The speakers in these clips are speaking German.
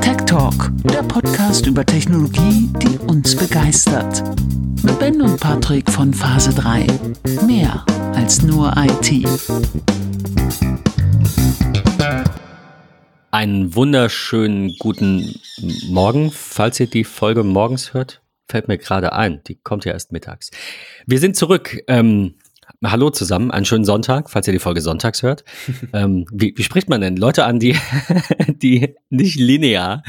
Tech Talk, der Podcast über Technologie, die uns begeistert. Mit Ben und Patrick von Phase 3. Mehr als nur IT. Einen wunderschönen guten Morgen, falls ihr die Folge morgens hört. Fällt mir gerade ein, die kommt ja erst mittags. Wir sind zurück. Ähm, hallo zusammen, einen schönen Sonntag, falls ihr die Folge sonntags hört. ähm, wie, wie spricht man denn Leute an, die, die nicht linear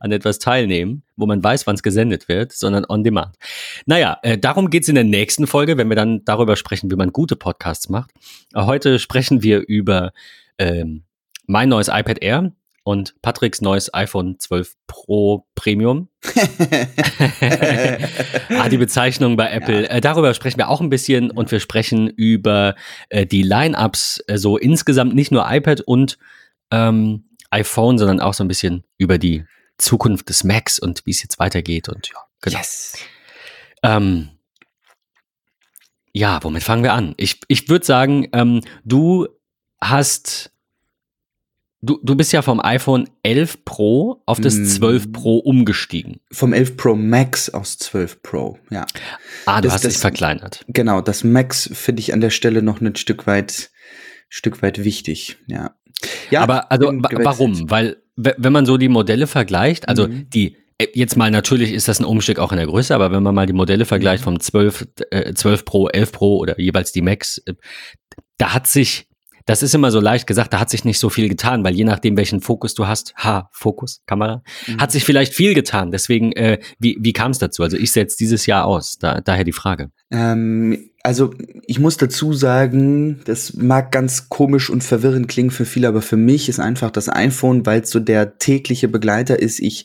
an etwas teilnehmen, wo man weiß, wann es gesendet wird, sondern on demand? Naja, äh, darum geht's in der nächsten Folge, wenn wir dann darüber sprechen, wie man gute Podcasts macht. Äh, heute sprechen wir über ähm, mein neues iPad Air und Patricks neues iPhone 12 Pro Premium. ah, die Bezeichnung bei Apple. Ja. Äh, darüber sprechen wir auch ein bisschen und wir sprechen über äh, die Line-Ups, äh, so insgesamt nicht nur iPad und ähm, iPhone, sondern auch so ein bisschen über die Zukunft des Macs und wie es jetzt weitergeht und ja, genau. Yes. Ähm, ja, womit fangen wir an? Ich, ich würde sagen, ähm, du hast Du, du bist ja vom iPhone 11 Pro auf das 12 mm. Pro umgestiegen. Vom 11 Pro Max aus 12 Pro, ja. Ah, du das, hast dich verkleinert. Genau, das Max finde ich an der Stelle noch ein Stück weit, Stück weit wichtig, ja. ja Aber also warum? Weil wenn man so die Modelle vergleicht, also mhm. die äh, Jetzt mal natürlich ist das ein Umstieg auch in der Größe, aber wenn man mal die Modelle vergleicht mhm. vom 12, äh, 12 Pro, 11 Pro oder jeweils die Max, äh, da hat sich das ist immer so leicht gesagt, da hat sich nicht so viel getan, weil je nachdem, welchen Fokus du hast, ha, Fokus, Kamera, mhm. hat sich vielleicht viel getan. Deswegen, äh, wie, wie kam es dazu? Also ich setze dieses Jahr aus, da, daher die Frage. Ähm, also ich muss dazu sagen, das mag ganz komisch und verwirrend klingen für viele, aber für mich ist einfach das iPhone, weil es so der tägliche Begleiter ist, ich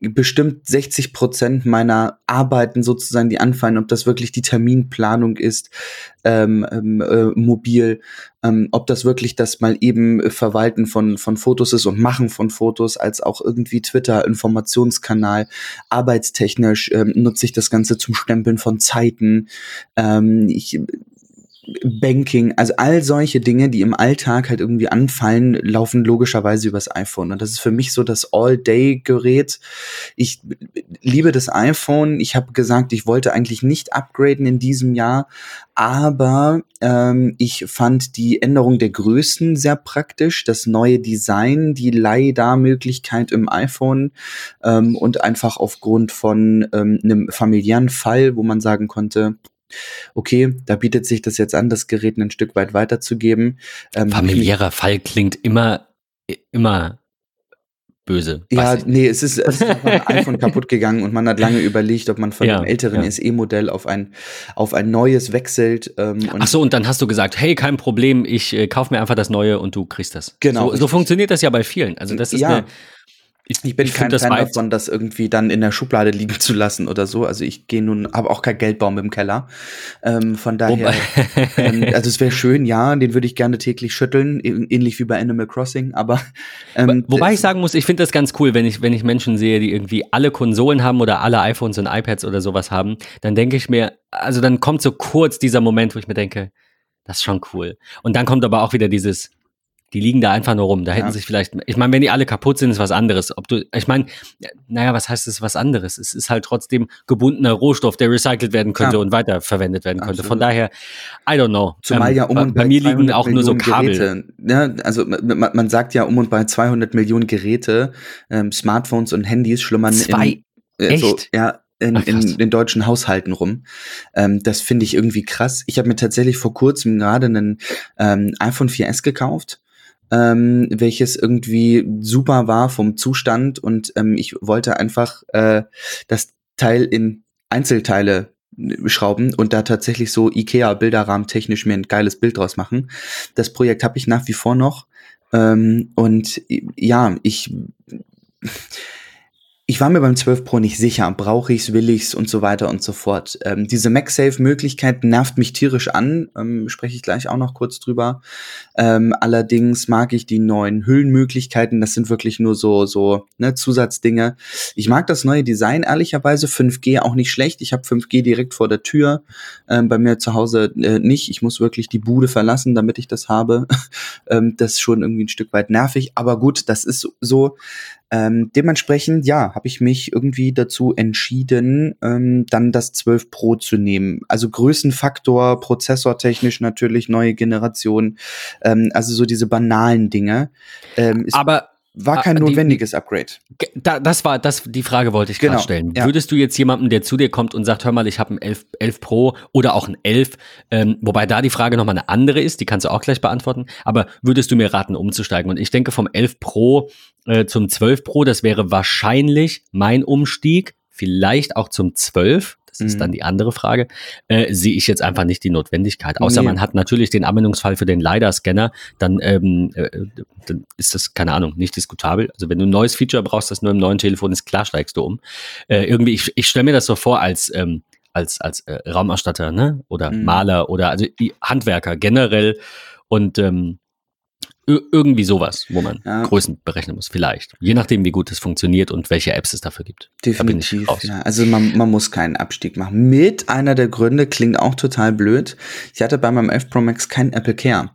bestimmt 60 Prozent meiner Arbeiten sozusagen, die anfallen, ob das wirklich die Terminplanung ist, ähm, ähm, äh, mobil, ähm, ob das wirklich das mal eben Verwalten von, von Fotos ist und Machen von Fotos, als auch irgendwie Twitter, Informationskanal, arbeitstechnisch ähm, nutze ich das Ganze zum Stempeln von Zeiten, ähm, ich, Banking, also all solche Dinge, die im Alltag halt irgendwie anfallen, laufen logischerweise übers iPhone. Und das ist für mich so das All-Day-Gerät. Ich liebe das iPhone. Ich habe gesagt, ich wollte eigentlich nicht upgraden in diesem Jahr, aber ähm, ich fand die Änderung der Größen sehr praktisch, das neue Design, die Leih-Da-Möglichkeit im iPhone ähm, und einfach aufgrund von ähm, einem familiären Fall, wo man sagen konnte, okay, da bietet sich das jetzt an, das Gerät ein Stück weit weiterzugeben. Ähm, Familiärer Fall klingt immer, immer böse. Ja, nee, es ist, es ist ein iPhone kaputt gegangen und man hat lange überlegt, ob man von ja, dem älteren ja. SE-Modell auf ein, auf ein neues wechselt. Ähm, Ach so, und dann hast du gesagt, hey, kein Problem, ich äh, kauf mir einfach das Neue und du kriegst das. Genau. So, so funktioniert das ja bei vielen. Also das ist ja. eine ich, ich bin ich kein Fan davon, das irgendwie dann in der Schublade liegen zu lassen oder so. Also ich gehe nun, habe auch kein Geldbaum im Keller. Ähm, von daher, ähm, also es wäre schön, ja, den würde ich gerne täglich schütteln, ähnlich wie bei Animal Crossing. Aber ähm, wobei ich sagen muss, ich finde das ganz cool, wenn ich wenn ich Menschen sehe, die irgendwie alle Konsolen haben oder alle iPhones und iPads oder sowas haben, dann denke ich mir, also dann kommt so kurz dieser Moment, wo ich mir denke, das ist schon cool. Und dann kommt aber auch wieder dieses die liegen da einfach nur rum. Da hätten ja. sich vielleicht, ich meine, wenn die alle kaputt sind, ist was anderes. Ob du, ich meine, naja, was heißt es was anderes? Es ist halt trotzdem gebundener Rohstoff, der recycelt werden könnte ja. und weiterverwendet werden könnte. Absolut. Von daher, I don't know. Zumal ähm, ja um und bei, bei mir liegen auch Millionen nur so Kabel. Geräte, ne? Also man, man, sagt ja um und bei 200 Millionen Geräte, ähm, Smartphones und Handys schlummern Zwei? in, äh, Echt? So, ja, in, Ach, in den deutschen Haushalten rum. Ähm, das finde ich irgendwie krass. Ich habe mir tatsächlich vor kurzem gerade einen ähm, iPhone 4S gekauft ähm, welches irgendwie super war vom Zustand und ähm, ich wollte einfach äh, das Teil in Einzelteile schrauben und da tatsächlich so IKEA Bilderrahmen technisch mir ein geiles Bild draus machen. Das Projekt habe ich nach wie vor noch ähm, und ja, ich ich war mir beim 12 Pro nicht sicher, brauche ich's, will ich's und so weiter und so fort. Ähm, diese MagSafe-Möglichkeit nervt mich tierisch an, ähm, spreche ich gleich auch noch kurz drüber. Ähm, allerdings mag ich die neuen Hüllenmöglichkeiten, das sind wirklich nur so, so ne, Zusatzdinge. Ich mag das neue Design, ehrlicherweise, 5G auch nicht schlecht. Ich habe 5G direkt vor der Tür, ähm, bei mir zu Hause äh, nicht. Ich muss wirklich die Bude verlassen, damit ich das habe. ähm, das ist schon irgendwie ein Stück weit nervig, aber gut, das ist so. Ähm, dementsprechend, ja, habe ich mich irgendwie dazu entschieden, ähm, dann das 12 Pro zu nehmen. Also Größenfaktor, prozessortechnisch natürlich, neue Generation, ähm, also so diese banalen Dinge. Ähm, Aber war kein notwendiges die, Upgrade. Da, das war das, die Frage wollte ich genau, gerade stellen. Ja. Würdest du jetzt jemandem, der zu dir kommt und sagt, hör mal, ich habe ein 11, 11 Pro oder auch ein 11, ähm, wobei da die Frage nochmal eine andere ist, die kannst du auch gleich beantworten, aber würdest du mir raten, umzusteigen? Und ich denke vom 11 Pro äh, zum 12 Pro, das wäre wahrscheinlich mein Umstieg, vielleicht auch zum 12, das ist dann mhm. die andere Frage, äh, sehe ich jetzt einfach nicht die Notwendigkeit. Außer nee. man hat natürlich den Anwendungsfall für den LiDAR-Scanner, dann, ähm, äh, dann ist das, keine Ahnung, nicht diskutabel. Also wenn du ein neues Feature brauchst, das nur im neuen Telefon ist, klar steigst du um. Äh, irgendwie, ich, ich stelle mir das so vor als, ähm, als, als äh, Raumausstatter, ne? Oder mhm. Maler oder also Handwerker generell. Und ähm, irgendwie sowas, wo man ja. Größen berechnen muss, vielleicht. Je nachdem, wie gut es funktioniert und welche Apps es dafür gibt. Definitiv. Ja. Also man, man muss keinen Abstieg machen. Mit einer der Gründe klingt auch total blöd. Ich hatte bei meinem 11 Pro Max kein Apple Care.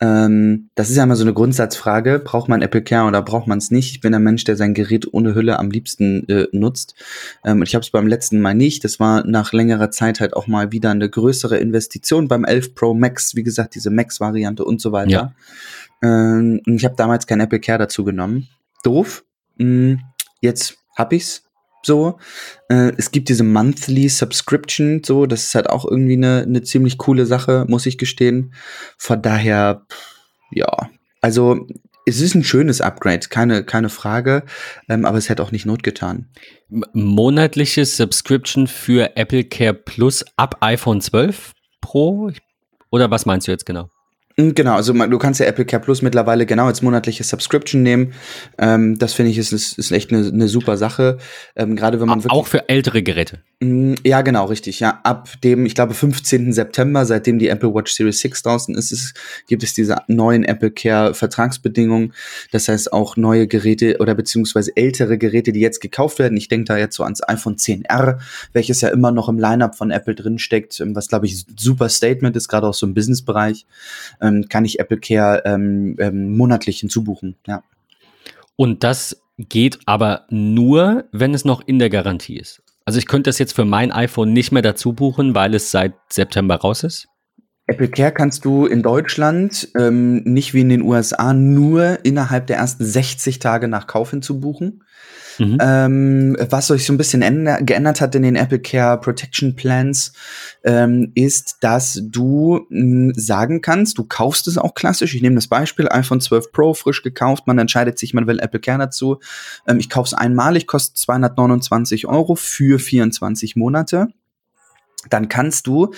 Ähm, das ist ja immer so eine Grundsatzfrage. Braucht man Apple Care oder braucht man es nicht? Ich bin ein Mensch, der sein Gerät ohne Hülle am liebsten äh, nutzt. Ähm, ich habe es beim letzten Mal nicht. Das war nach längerer Zeit halt auch mal wieder eine größere Investition beim 11 Pro Max. Wie gesagt, diese Max-Variante und so weiter. Ja. Ähm, ich habe damals kein Apple Care dazu genommen. Doof. Hm, jetzt hab ich's so. Äh, es gibt diese Monthly Subscription, so, das ist halt auch irgendwie eine, eine ziemlich coole Sache, muss ich gestehen. Von daher, ja, also es ist ein schönes Upgrade, keine, keine Frage, ähm, aber es hätte auch nicht Not getan. Monatliche Subscription für Apple Care Plus ab iPhone 12 Pro? Oder was meinst du jetzt genau? Hm, genau, also du kannst ja Apple Care Plus mittlerweile genau als monatliche Subscription nehmen. Ähm, das finde ich ist, ist, ist echt eine, eine super Sache. Ähm, Gerade wenn man. Auch für ältere Geräte. Hm, ja, genau, richtig. Ja, ab dem, ich glaube, 15. September, seitdem die Apple Watch Series 6 draußen ist, ist gibt es diese neuen Apple Care Vertragsbedingungen. Das heißt auch neue Geräte oder beziehungsweise ältere Geräte, die jetzt gekauft werden. Ich denke da jetzt so ans iPhone 10R, welches ja immer noch im Lineup von Apple drinsteckt, was glaube ich super Statement ist, gerade auch so im Businessbereich. Ähm, ähm, kann ich Apple Care ähm, ähm, monatlich hinzubuchen. Ja. Und das geht aber nur, wenn es noch in der Garantie ist. Also ich könnte das jetzt für mein iPhone nicht mehr dazu buchen, weil es seit September raus ist. Apple Care kannst du in Deutschland ähm, nicht wie in den USA nur innerhalb der ersten 60 Tage nach Kauf hinzubuchen. Mhm. Ähm, was sich so ein bisschen geändert hat in den Apple Care Protection Plans, ähm, ist, dass du mh, sagen kannst, du kaufst es auch klassisch. Ich nehme das Beispiel, iPhone 12 Pro, frisch gekauft, man entscheidet sich, man will Apple Care dazu. Ähm, ich kaufe es einmalig, kostet 229 Euro für 24 Monate dann kannst du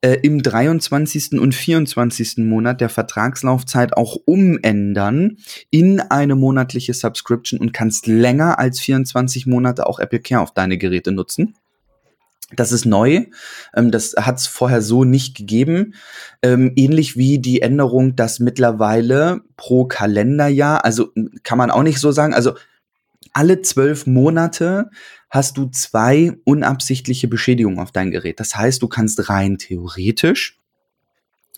äh, im 23. und 24. Monat der Vertragslaufzeit auch umändern in eine monatliche Subscription und kannst länger als 24 Monate auch Apple Care auf deine Geräte nutzen. Das ist neu. Ähm, das hat es vorher so nicht gegeben. Ähm, ähnlich wie die Änderung, dass mittlerweile pro Kalenderjahr, also kann man auch nicht so sagen, also alle zwölf Monate hast du zwei unabsichtliche Beschädigungen auf dein Gerät. Das heißt, du kannst rein theoretisch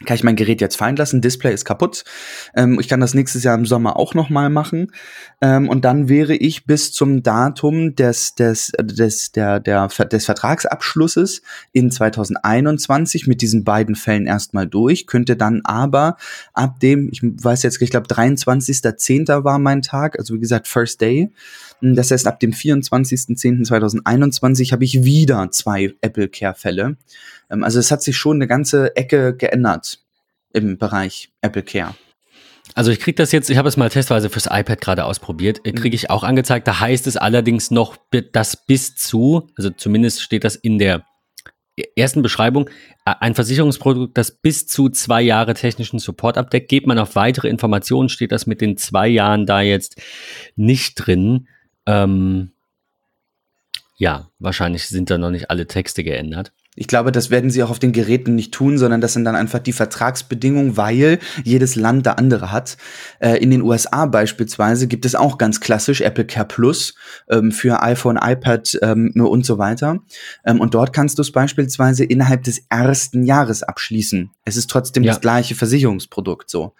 kann ich mein Gerät jetzt fallen lassen, Display ist kaputt. Ähm, ich kann das nächstes Jahr im Sommer auch noch mal machen. Ähm, und dann wäre ich bis zum Datum des, des, des, der, der, des Vertragsabschlusses in 2021 mit diesen beiden Fällen erstmal durch, könnte dann aber ab dem, ich weiß jetzt, ich glaube 23.10. war mein Tag, also wie gesagt First Day, hm, das heißt, ab dem 24.10.2021 habe ich wieder zwei Apple Care-Fälle. Ähm, also es hat sich schon eine ganze Ecke geändert im Bereich Apple Care. Also ich kriege das jetzt, ich habe es mal testweise fürs iPad gerade ausprobiert, äh, kriege mhm. ich auch angezeigt. Da heißt es allerdings noch, das bis zu, also zumindest steht das in der ersten Beschreibung, ein Versicherungsprodukt, das bis zu zwei Jahre technischen Support abdeckt. Geht man auf weitere Informationen, steht das mit den zwei Jahren da jetzt nicht drin. Ähm, ja, wahrscheinlich sind da noch nicht alle Texte geändert. Ich glaube, das werden sie auch auf den Geräten nicht tun, sondern das sind dann einfach die Vertragsbedingungen, weil jedes Land da andere hat. Äh, in den USA beispielsweise gibt es auch ganz klassisch Apple Care Plus ähm, für iPhone, iPad ähm, und so weiter. Ähm, und dort kannst du es beispielsweise innerhalb des ersten Jahres abschließen. Es ist trotzdem ja. das gleiche Versicherungsprodukt so.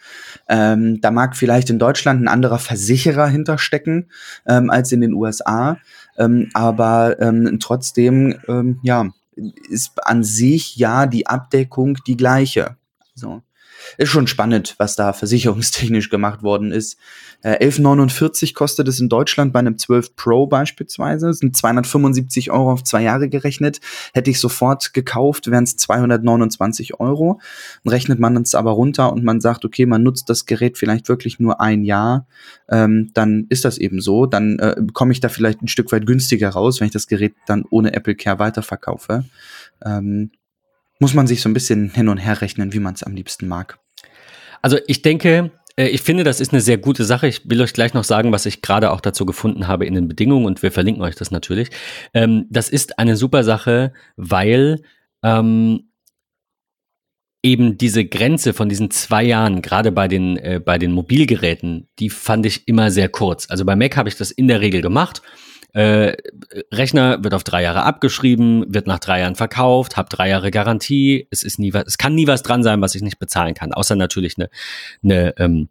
Ähm, da mag vielleicht in Deutschland ein anderer Versicherer hinterstecken ähm, als in den USA. Ähm, aber trotzdem, ja, ist an sich ja die Abdeckung die gleiche. So. Ist schon spannend, was da versicherungstechnisch gemacht worden ist. Äh, 11,49 kostet es in Deutschland bei einem 12 Pro beispielsweise. Das sind 275 Euro auf zwei Jahre gerechnet. Hätte ich sofort gekauft, wären es 229 Euro. Dann rechnet man es aber runter und man sagt, okay, man nutzt das Gerät vielleicht wirklich nur ein Jahr. Ähm, dann ist das eben so. Dann äh, komme ich da vielleicht ein Stück weit günstiger raus, wenn ich das Gerät dann ohne Apple Care weiterverkaufe. Ähm, muss man sich so ein bisschen hin und her rechnen, wie man es am liebsten mag. Also ich denke, äh, ich finde, das ist eine sehr gute Sache. Ich will euch gleich noch sagen, was ich gerade auch dazu gefunden habe in den Bedingungen und wir verlinken euch das natürlich. Ähm, das ist eine super Sache, weil ähm, eben diese Grenze von diesen zwei Jahren, gerade bei den, äh, bei den Mobilgeräten, die fand ich immer sehr kurz. Also bei Mac habe ich das in der Regel gemacht äh, Rechner wird auf drei Jahre abgeschrieben, wird nach drei Jahren verkauft, habe drei Jahre Garantie. Es ist nie was, es kann nie was dran sein, was ich nicht bezahlen kann, außer natürlich eine, eine ähm,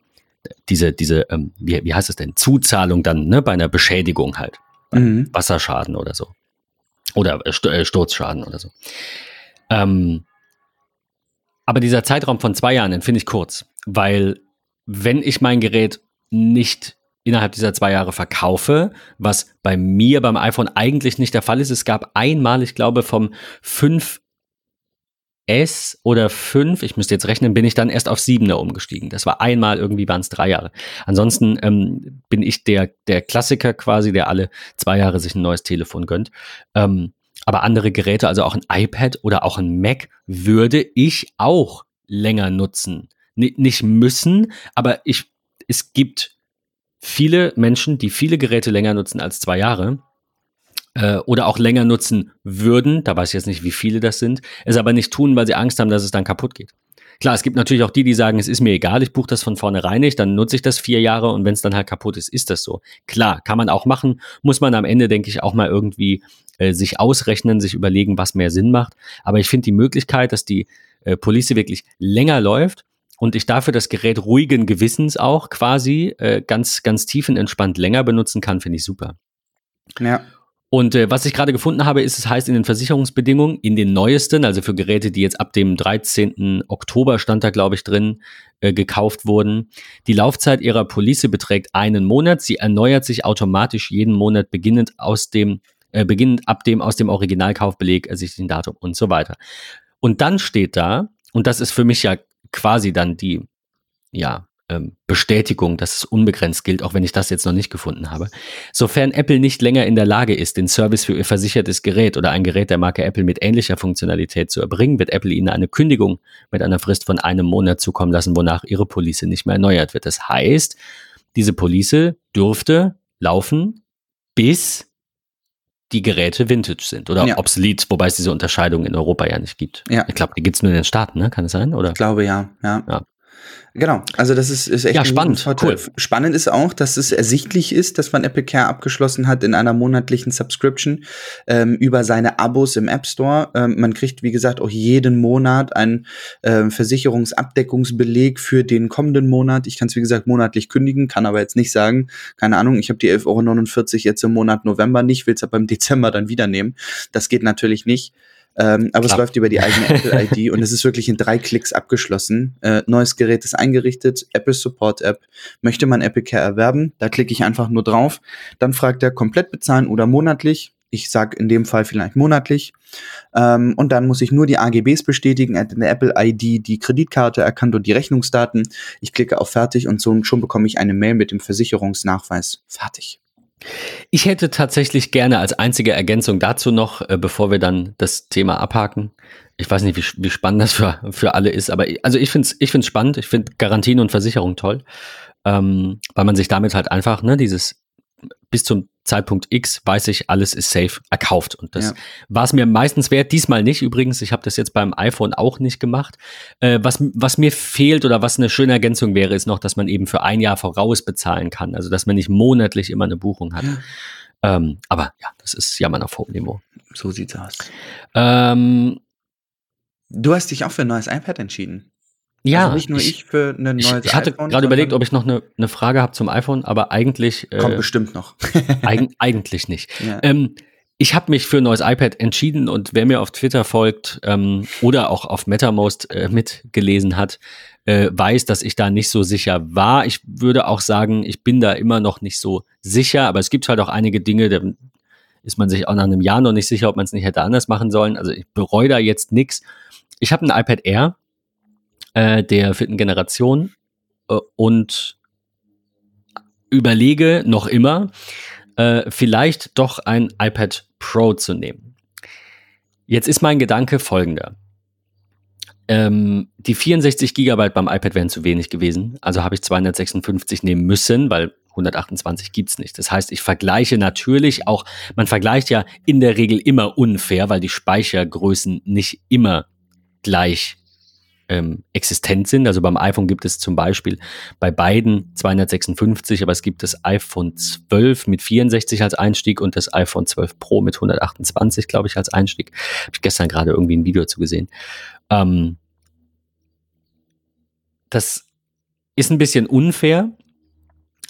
diese, diese, ähm, wie, wie heißt es denn, Zuzahlung dann, ne, bei einer Beschädigung halt. Mhm. Wasserschaden oder so. Oder äh, äh, Sturzschaden oder so. Ähm, aber dieser Zeitraum von zwei Jahren, den finde ich kurz, weil wenn ich mein Gerät nicht innerhalb dieser zwei Jahre verkaufe, was bei mir beim iPhone eigentlich nicht der Fall ist. Es gab einmal, ich glaube, vom 5S oder 5, ich müsste jetzt rechnen, bin ich dann erst auf 7er umgestiegen. Das war einmal, irgendwie waren es drei Jahre. Ansonsten ähm, bin ich der, der Klassiker quasi, der alle zwei Jahre sich ein neues Telefon gönnt. Ähm, aber andere Geräte, also auch ein iPad oder auch ein Mac, würde ich auch länger nutzen. N nicht müssen, aber ich, es gibt viele Menschen, die viele Geräte länger nutzen als zwei Jahre äh, oder auch länger nutzen würden, da weiß ich jetzt nicht, wie viele das sind, es aber nicht tun, weil sie Angst haben, dass es dann kaputt geht. Klar, es gibt natürlich auch die, die sagen, es ist mir egal, ich buche das von vornherein nicht, dann nutze ich das vier Jahre und wenn es dann halt kaputt ist, ist das so. Klar, kann man auch machen, muss man am Ende, denke ich, auch mal irgendwie äh, sich ausrechnen, sich überlegen, was mehr Sinn macht. Aber ich finde die Möglichkeit, dass die äh, Police wirklich länger läuft und ich dafür das Gerät ruhigen Gewissens auch quasi äh, ganz, ganz tiefenentspannt länger benutzen kann, finde ich super. Ja. Und äh, was ich gerade gefunden habe, ist, es heißt in den Versicherungsbedingungen, in den neuesten, also für Geräte, die jetzt ab dem 13. Oktober stand da, glaube ich, drin, äh, gekauft wurden, die Laufzeit ihrer Police beträgt einen Monat. Sie erneuert sich automatisch jeden Monat beginnend aus dem, äh, beginnend ab dem aus dem Originalkaufbeleg ersichtlichen Datum und so weiter. Und dann steht da, und das ist für mich ja quasi dann die, ja, ähm, Bestätigung, dass es unbegrenzt gilt, auch wenn ich das jetzt noch nicht gefunden habe. Sofern Apple nicht länger in der Lage ist, den Service für ihr versichertes Gerät oder ein Gerät der Marke Apple mit ähnlicher Funktionalität zu erbringen, wird Apple ihnen eine Kündigung mit einer Frist von einem Monat zukommen lassen, wonach ihre Police nicht mehr erneuert wird. Das heißt, diese Police dürfte laufen, bis die Geräte Vintage sind oder ja. obsolet, wobei es diese Unterscheidung in Europa ja nicht gibt. Ja. Ich glaube, die gibt es nur in den Staaten, ne? Kann es sein? Oder? Ich glaube ja, ja. ja. Genau, also das ist, ist echt ja, spannend. Cool. Spannend ist auch, dass es ersichtlich ist, dass man Apple Care abgeschlossen hat in einer monatlichen Subscription ähm, über seine Abos im App Store. Ähm, man kriegt, wie gesagt, auch jeden Monat einen ähm, Versicherungsabdeckungsbeleg für den kommenden Monat. Ich kann es, wie gesagt, monatlich kündigen, kann aber jetzt nicht sagen, keine Ahnung, ich habe die 11,49 Euro jetzt im Monat November nicht, will es aber im Dezember dann wieder nehmen. Das geht natürlich nicht. Ähm, aber Klar. es läuft über die eigene Apple-ID und es ist wirklich in drei Klicks abgeschlossen. Äh, neues Gerät ist eingerichtet, Apple Support App. Möchte man Apple Care erwerben? Da klicke ich einfach nur drauf. Dann fragt er komplett bezahlen oder monatlich. Ich sag in dem Fall vielleicht monatlich. Ähm, und dann muss ich nur die AGBs bestätigen. Er hat in der Apple ID die Kreditkarte erkannt und die Rechnungsdaten. Ich klicke auf Fertig und so, schon bekomme ich eine Mail mit dem Versicherungsnachweis. Fertig. Ich hätte tatsächlich gerne als einzige Ergänzung dazu noch, äh, bevor wir dann das Thema abhaken. Ich weiß nicht, wie, wie spannend das für, für alle ist, aber also ich finde es ich find's spannend. Ich finde Garantien und Versicherung toll, ähm, weil man sich damit halt einfach ne, dieses bis zum Zeitpunkt X weiß ich, alles ist safe erkauft. Und das ja. war es mir meistens wert. Diesmal nicht übrigens. Ich habe das jetzt beim iPhone auch nicht gemacht. Äh, was, was mir fehlt oder was eine schöne Ergänzung wäre, ist noch, dass man eben für ein Jahr voraus bezahlen kann. Also dass man nicht monatlich immer eine Buchung hat. Ja. Ähm, aber ja, das ist Jammern auf hohem Niveau. So sieht's aus. Ähm, du hast dich auch für ein neues iPad entschieden. Ja, also nicht nur ich, ich für ein neues ich, ich hatte gerade überlegt, ob ich noch eine, eine Frage habe zum iPhone, aber eigentlich kommt äh, bestimmt noch. eig, eigentlich nicht. Ja. Ähm, ich habe mich für ein neues iPad entschieden und wer mir auf Twitter folgt ähm, oder auch auf MetaMost äh, mitgelesen hat, äh, weiß, dass ich da nicht so sicher war. Ich würde auch sagen, ich bin da immer noch nicht so sicher, aber es gibt halt auch einige Dinge, da ist man sich auch nach einem Jahr noch nicht sicher, ob man es nicht hätte anders machen sollen. Also ich bereue da jetzt nichts. Ich habe ein iPad Air äh, der vierten Generation äh, und überlege noch immer, äh, vielleicht doch ein iPad Pro zu nehmen. Jetzt ist mein Gedanke folgender. Ähm, die 64 Gigabyte beim iPad wären zu wenig gewesen, also habe ich 256 nehmen müssen, weil 128 gibt's nicht. Das heißt, ich vergleiche natürlich auch, man vergleicht ja in der Regel immer unfair, weil die Speichergrößen nicht immer gleich ähm, existent sind. Also beim iPhone gibt es zum Beispiel bei beiden 256, aber es gibt das iPhone 12 mit 64 als Einstieg und das iPhone 12 Pro mit 128, glaube ich, als Einstieg. Habe ich gestern gerade irgendwie ein Video zu gesehen. Ähm, das ist ein bisschen unfair,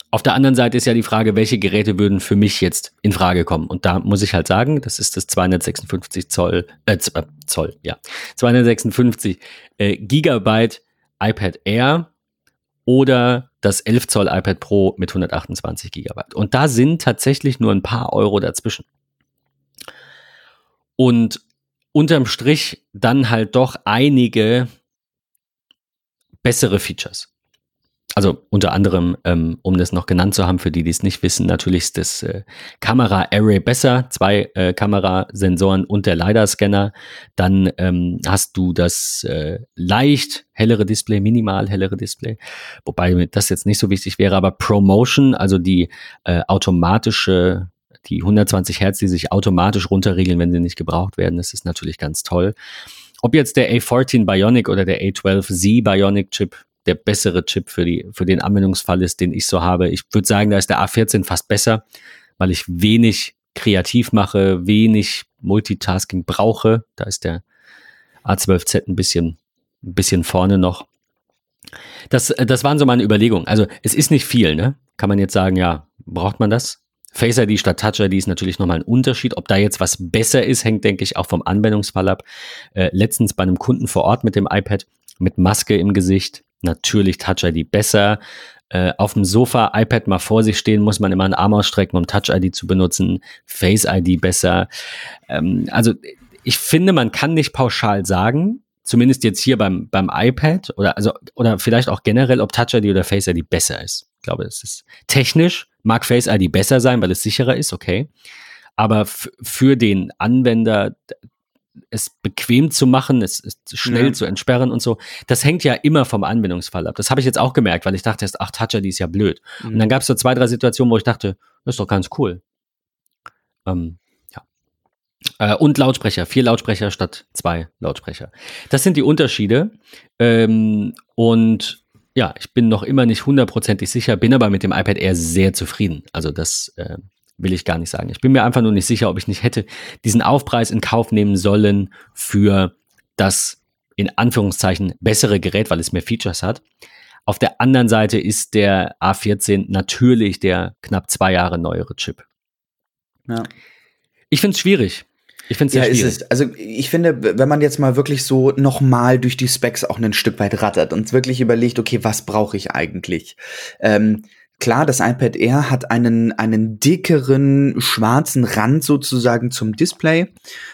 auf der anderen Seite ist ja die Frage, welche Geräte würden für mich jetzt in Frage kommen? Und da muss ich halt sagen, das ist das 256 Zoll, äh, äh Zoll, ja, 256 äh, Gigabyte iPad Air oder das 11 Zoll iPad Pro mit 128 Gigabyte. Und da sind tatsächlich nur ein paar Euro dazwischen. Und unterm Strich dann halt doch einige bessere Features also unter anderem, ähm, um das noch genannt zu haben, für die, die es nicht wissen, natürlich ist das äh, Kamera-Array besser, zwei äh, Kamerasensoren und der LiDAR-Scanner. Dann ähm, hast du das äh, leicht hellere Display, minimal hellere Display, wobei das jetzt nicht so wichtig wäre, aber ProMotion, also die äh, automatische die 120 Hertz, die sich automatisch runterregeln, wenn sie nicht gebraucht werden, das ist natürlich ganz toll. Ob jetzt der A14 Bionic oder der A12Z Bionic Chip, der bessere Chip für, die, für den Anwendungsfall ist, den ich so habe. Ich würde sagen, da ist der A14 fast besser, weil ich wenig kreativ mache, wenig Multitasking brauche. Da ist der A12Z ein bisschen, ein bisschen vorne noch. Das, das waren so meine Überlegungen. Also es ist nicht viel, ne? Kann man jetzt sagen, ja, braucht man das? Face ID statt Touch ID ist natürlich nochmal ein Unterschied. Ob da jetzt was besser ist, hängt, denke ich, auch vom Anwendungsfall ab. Äh, letztens bei einem Kunden vor Ort mit dem iPad mit Maske im Gesicht natürlich Touch ID besser. Äh, auf dem Sofa iPad mal vor sich stehen, muss man immer einen Arm ausstrecken, um Touch ID zu benutzen. Face ID besser. Ähm, also ich finde, man kann nicht pauschal sagen, zumindest jetzt hier beim, beim iPad oder, also, oder vielleicht auch generell, ob Touch ID oder Face ID besser ist. Ich glaube, es ist technisch, mag Face ID besser sein, weil es sicherer ist, okay. Aber für den Anwender, es bequem zu machen, es, es schnell ja. zu entsperren und so. Das hängt ja immer vom Anwendungsfall ab. Das habe ich jetzt auch gemerkt, weil ich dachte erst, ach, Toucher, die ist ja blöd. Mhm. Und dann gab es so zwei, drei Situationen, wo ich dachte, das ist doch ganz cool. Ähm, ja. Äh, und Lautsprecher, vier Lautsprecher statt zwei Lautsprecher. Das sind die Unterschiede. Ähm, und ja, ich bin noch immer nicht hundertprozentig sicher, bin aber mit dem iPad Air sehr zufrieden. Also das äh, will ich gar nicht sagen. Ich bin mir einfach nur nicht sicher, ob ich nicht hätte diesen Aufpreis in Kauf nehmen sollen für das in Anführungszeichen bessere Gerät, weil es mehr Features hat. Auf der anderen Seite ist der A14 natürlich der knapp zwei Jahre neuere Chip. Ja. Ich finde es schwierig. Ich finde es ja, es. Also ich finde, wenn man jetzt mal wirklich so nochmal durch die Specs auch ein Stück weit rattert und wirklich überlegt, okay, was brauche ich eigentlich? Ähm, Klar, das iPad Air hat einen, einen dickeren schwarzen Rand sozusagen zum Display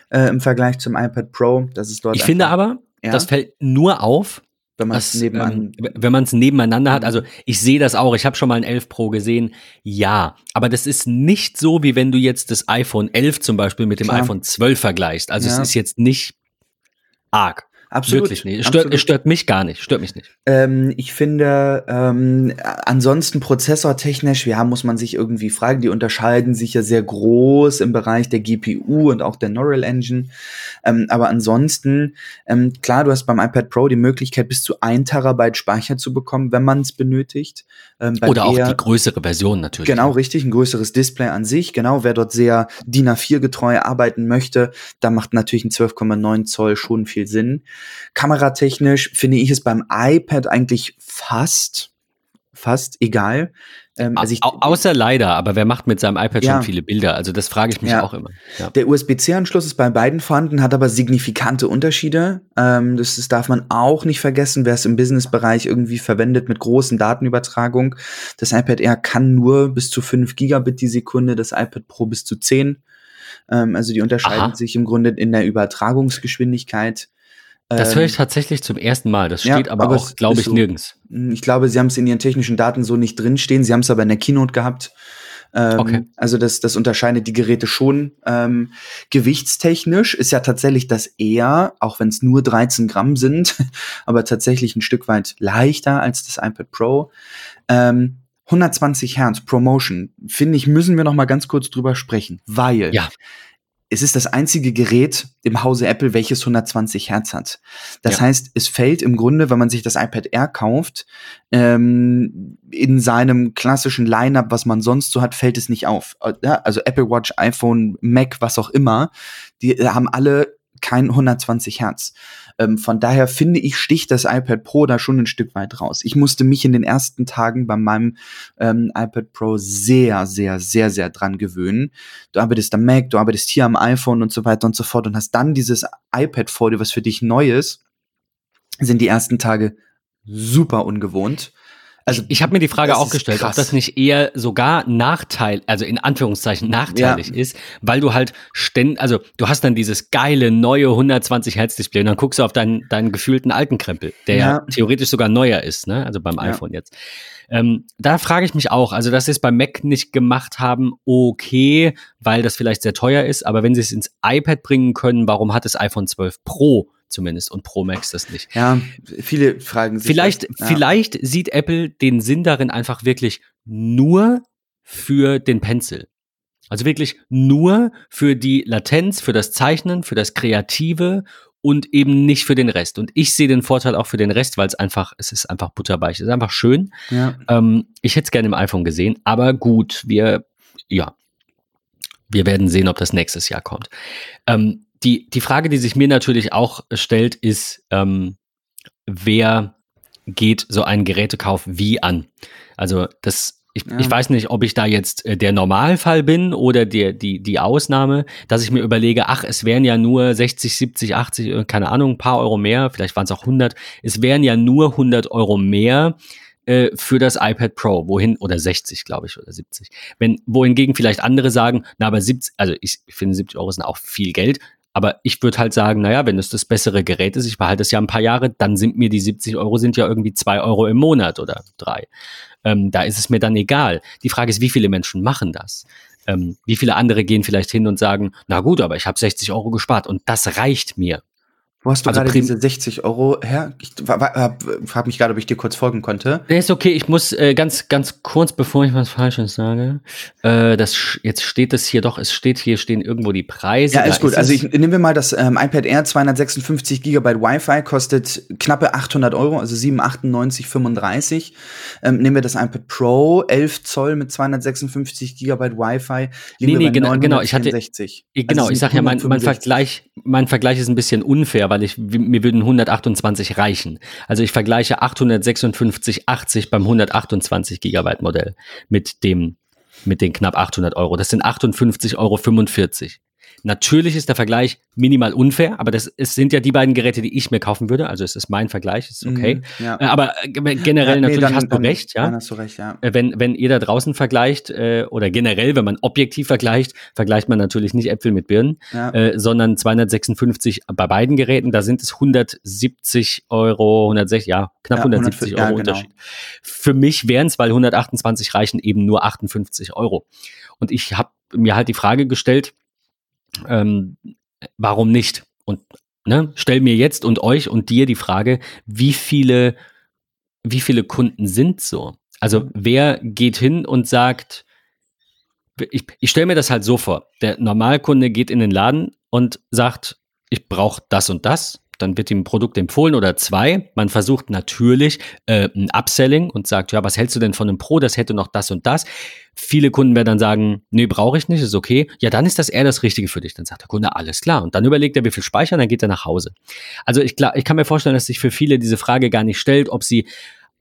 äh, im Vergleich zum iPad Pro. Das ist dort ich finde aber, ja? das fällt nur auf, wenn man es nebenan ähm, wenn man es nebeneinander hat. Also ich sehe das auch. Ich habe schon mal ein 11 Pro gesehen. Ja, aber das ist nicht so, wie wenn du jetzt das iPhone 11 zum Beispiel mit dem Klar. iPhone 12 vergleichst. Also ja. es ist jetzt nicht arg. Absolut. Wirklich nicht. Es stört, absolut. stört mich gar nicht. Stört mich nicht. Ähm, ich finde, ähm, ansonsten prozessortechnisch, ja, muss man sich irgendwie fragen, die unterscheiden sich ja sehr groß im Bereich der GPU und auch der Neural Engine. Ähm, aber ansonsten, ähm, klar, du hast beim iPad Pro die Möglichkeit, bis zu ein Terabyte Speicher zu bekommen, wenn man es benötigt. Ähm, Oder auch die größere Version natürlich. Genau, richtig, ein größeres Display an sich. Genau, wer dort sehr DIN A4 getreu arbeiten möchte, da macht natürlich ein 12,9 Zoll schon viel Sinn. Kameratechnisch finde ich es beim iPad eigentlich fast, fast egal. Ähm, also ich, Au außer leider, aber wer macht mit seinem iPad Ja. schon viele Bilder? Also das frage ich mich Ja. auch immer. Ja. Der USB-C-Anschluss ist bei beiden vorhanden, hat aber signifikante Unterschiede. Ähm, das, das darf man auch nicht vergessen, wer es im Business-Bereich irgendwie verwendet mit großen Datenübertragung. Das iPad Air kann nur bis zu 5 Gigabit die Sekunde, das iPad Pro bis zu 10. Ähm, also die unterscheiden Aha. sich im Grunde in der Übertragungsgeschwindigkeit. Das Ähm, höre ich tatsächlich zum ersten Mal. Das ja, steht aber, aber auch, glaube ich, so. nirgends. Ich glaube, sie haben es in ihren technischen Daten so nicht drinstehen. Sie haben es aber in der Keynote gehabt. Ähm, Okay. Also das, das unterscheidet die Geräte schon. Ähm, gewichtstechnisch ist ja tatsächlich das eher, auch wenn es nur 13 Gramm sind, aber tatsächlich ein Stück weit leichter als das iPad Pro. Ähm, 120 Hertz Promotion, finde ich, müssen wir noch mal ganz kurz drüber sprechen, weil Ja. Es ist das einzige Gerät im Hause Apple, welches 120 Hertz hat. Das Ja. heißt, es fällt im Grunde, wenn man sich das iPad Air kauft, ähm, in seinem klassischen Lineup, was man sonst so hat, fällt es nicht auf. Äh, also Apple Watch, iPhone, Mac, was auch immer, die äh, haben alle kein 120 Hertz. Ähm, von daher finde ich, sticht das iPad Pro da schon ein Stück weit raus. Ich musste mich in den ersten Tagen bei meinem ähm, iPad Pro sehr, sehr, sehr, sehr dran gewöhnen. Du arbeitest am Mac, du arbeitest hier am iPhone und so weiter und so fort und hast dann dieses iPad vor dir, was für dich neu ist, sind die ersten Tage super ungewohnt. Also Ich habe mir die Frage auch gestellt, ob krass. das nicht eher sogar Nachteil, also in Anführungszeichen nachteilig Ja. ist, weil du halt ständig, also du hast dann dieses geile neue 120 Hertz Display und dann guckst du auf deinen, deinen gefühlten alten Krempel, der ja. Ja. theoretisch sogar neuer ist, ne? Also beim Ja. iPhone jetzt. Ähm, da frage ich mich auch, also dass sie es beim Mac nicht gemacht haben, okay, weil das vielleicht sehr teuer ist, aber wenn sie es ins iPad bringen können, warum hat das iPhone 12 Pro zumindest und Pro Max das nicht? ja, viele fragen sich. Vielleicht, das. ja. vielleicht sieht Apple den Sinn darin einfach wirklich nur für den Pencil. Also wirklich nur für die Latenz, für das Zeichnen, für das Kreative und eben nicht für den Rest. Und ich sehe den Vorteil auch für den Rest, weil es einfach, es ist einfach butterweich, es ist einfach schön. Ja. Ähm, ich hätte es gerne im iPhone gesehen, aber gut, wir, ja, wir werden sehen, ob das nächstes Jahr kommt. Ähm, die, die Frage, die sich mir natürlich auch stellt, ist, ähm, wer geht so einen Gerätekauf wie an? Also das, ich, Ja. ich weiß nicht, ob ich da jetzt äh, der Normalfall bin oder der, die, die Ausnahme, dass ich mir überlege, ach, es wären ja nur 60, 70, 80, äh, keine Ahnung, ein paar Euro mehr, vielleicht waren es auch 100, es wären ja nur 100 Euro mehr äh, für das iPad Pro, wohin, oder 60, glaube ich, oder 70. Wenn, wohingegen vielleicht andere sagen, na, aber 70, also ich finde 70 Euro sind auch viel Geld, aber ich würde halt sagen, naja, wenn es das bessere Gerät ist, ich behalte es ja ein paar Jahre, dann sind mir die 70 Euro sind ja irgendwie zwei Euro im Monat oder drei. Ähm, da ist es mir dann egal. Die Frage ist, wie viele Menschen machen das? Ähm, wie viele andere gehen vielleicht hin und sagen, na gut, aber ich habe 60 Euro gespart und das reicht mir. Wo hast du Also gerade diese 60 Euro her? Ich frage mich gerade, ob ich dir kurz folgen konnte. Nee, ist okay, ich muss äh, ganz, ganz kurz, bevor ich was Falsches sage, äh, das, jetzt steht es hier doch, es steht hier, stehen irgendwo die Preise. Ja, ist gut. es. Also ich nehmen wir mal das ähm, iPad Air 256 Gigabyte Wi-Fi kostet knappe 800 Euro, also 798,35. Ähm, nehmen wir das iPad Pro 11 Zoll mit 256 Gigabyte Wi-Fi. Nee, nee, genau, genau, ich hatte- 964. Ich- Genau, Also ich sag ja, mein, mein 165. Vergleich, mein Vergleich ist ein bisschen unfair, weil ich, mir würden 128 reichen. Also ich vergleiche 856, 80 beim 128 Gigabyte Modell mit dem, mit den knapp 800 Euro. Das sind 58,45 Euro. Natürlich ist der Vergleich minimal unfair, aber das es sind ja die beiden Geräte, die ich mir kaufen würde. Also es ist mein Vergleich, ist okay. Mhm, ja. Äh, Aber äh, generell Ja, nee, natürlich dann- hast du dann- recht, ja. Dann hast du recht, ja. Äh, wenn, wenn ihr da draußen vergleicht, äh, oder generell, wenn man objektiv vergleicht, vergleicht man natürlich nicht Äpfel mit Birnen, äh, sondern 256 bei beiden Geräten, da sind es 170 Euro, 160, ja, knapp Ja, 170 100, ja, Euro genau. Unterschied. Für mich wären es, weil 128 reichen, eben nur 58 Euro. Und ich habe mir halt die Frage gestellt, ähm, warum nicht? Und ne, stell mir jetzt und euch und dir die Frage, wie viele, wie viele Kunden sind so? Also wer geht hin und sagt, ich, ich stelle mir das halt so vor, der Normalkunde geht in den Laden und sagt, ich brauche das und das, dann wird ihm ein Produkt empfohlen oder zwei. Man versucht natürlich äh, ein Upselling und sagt, ja, was hältst du denn von einem Pro? Das hätte noch das und das. Viele Kunden werden dann sagen, nee, brauche ich nicht, ist okay. Ja, dann ist das eher das Richtige für dich. Dann sagt der Kunde, alles klar. Und dann überlegt er, wie viel speichern, dann geht er nach Hause. Also ich, ich kann mir vorstellen, dass sich für viele diese Frage gar nicht stellt, ob sie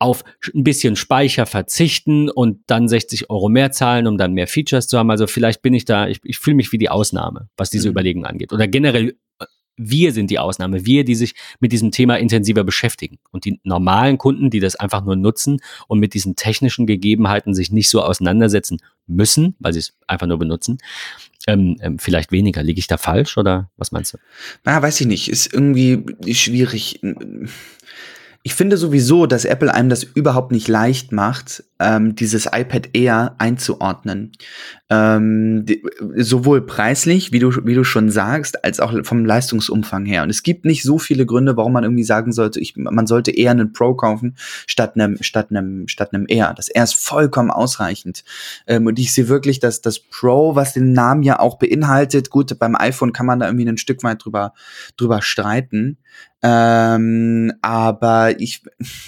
auf ein bisschen Speicher verzichten und dann 60 Euro mehr zahlen, um dann mehr Features zu haben. Also vielleicht bin ich da, ich, ich fühle mich wie die Ausnahme, was diese mhm. Überlegung angeht. Oder generell wir sind die Ausnahme, wir, die sich mit diesem Thema intensiver beschäftigen. Und die normalen Kunden, die das einfach nur nutzen und mit diesen technischen Gegebenheiten sich nicht so auseinandersetzen müssen, weil sie es einfach nur benutzen, ähm, ähm, vielleicht weniger. Liege ich da falsch oder was meinst du? Na, weiß ich nicht. Ist irgendwie schwierig ich finde sowieso, dass Apple einem das überhaupt nicht leicht macht, ähm, dieses iPad Air einzuordnen. Ähm, die, sowohl preislich, wie du, wie du schon sagst, als auch vom Leistungsumfang her. Und es gibt nicht so viele Gründe, warum man irgendwie sagen sollte, ich, man sollte eher einen Pro kaufen statt einem, statt einem, statt einem Air. Das Air ist vollkommen ausreichend. Ähm, und ich sehe wirklich, dass das Pro, was den Namen ja auch beinhaltet, gut, beim iPhone kann man da irgendwie ein Stück weit drüber, drüber streiten. Ähm, aber ich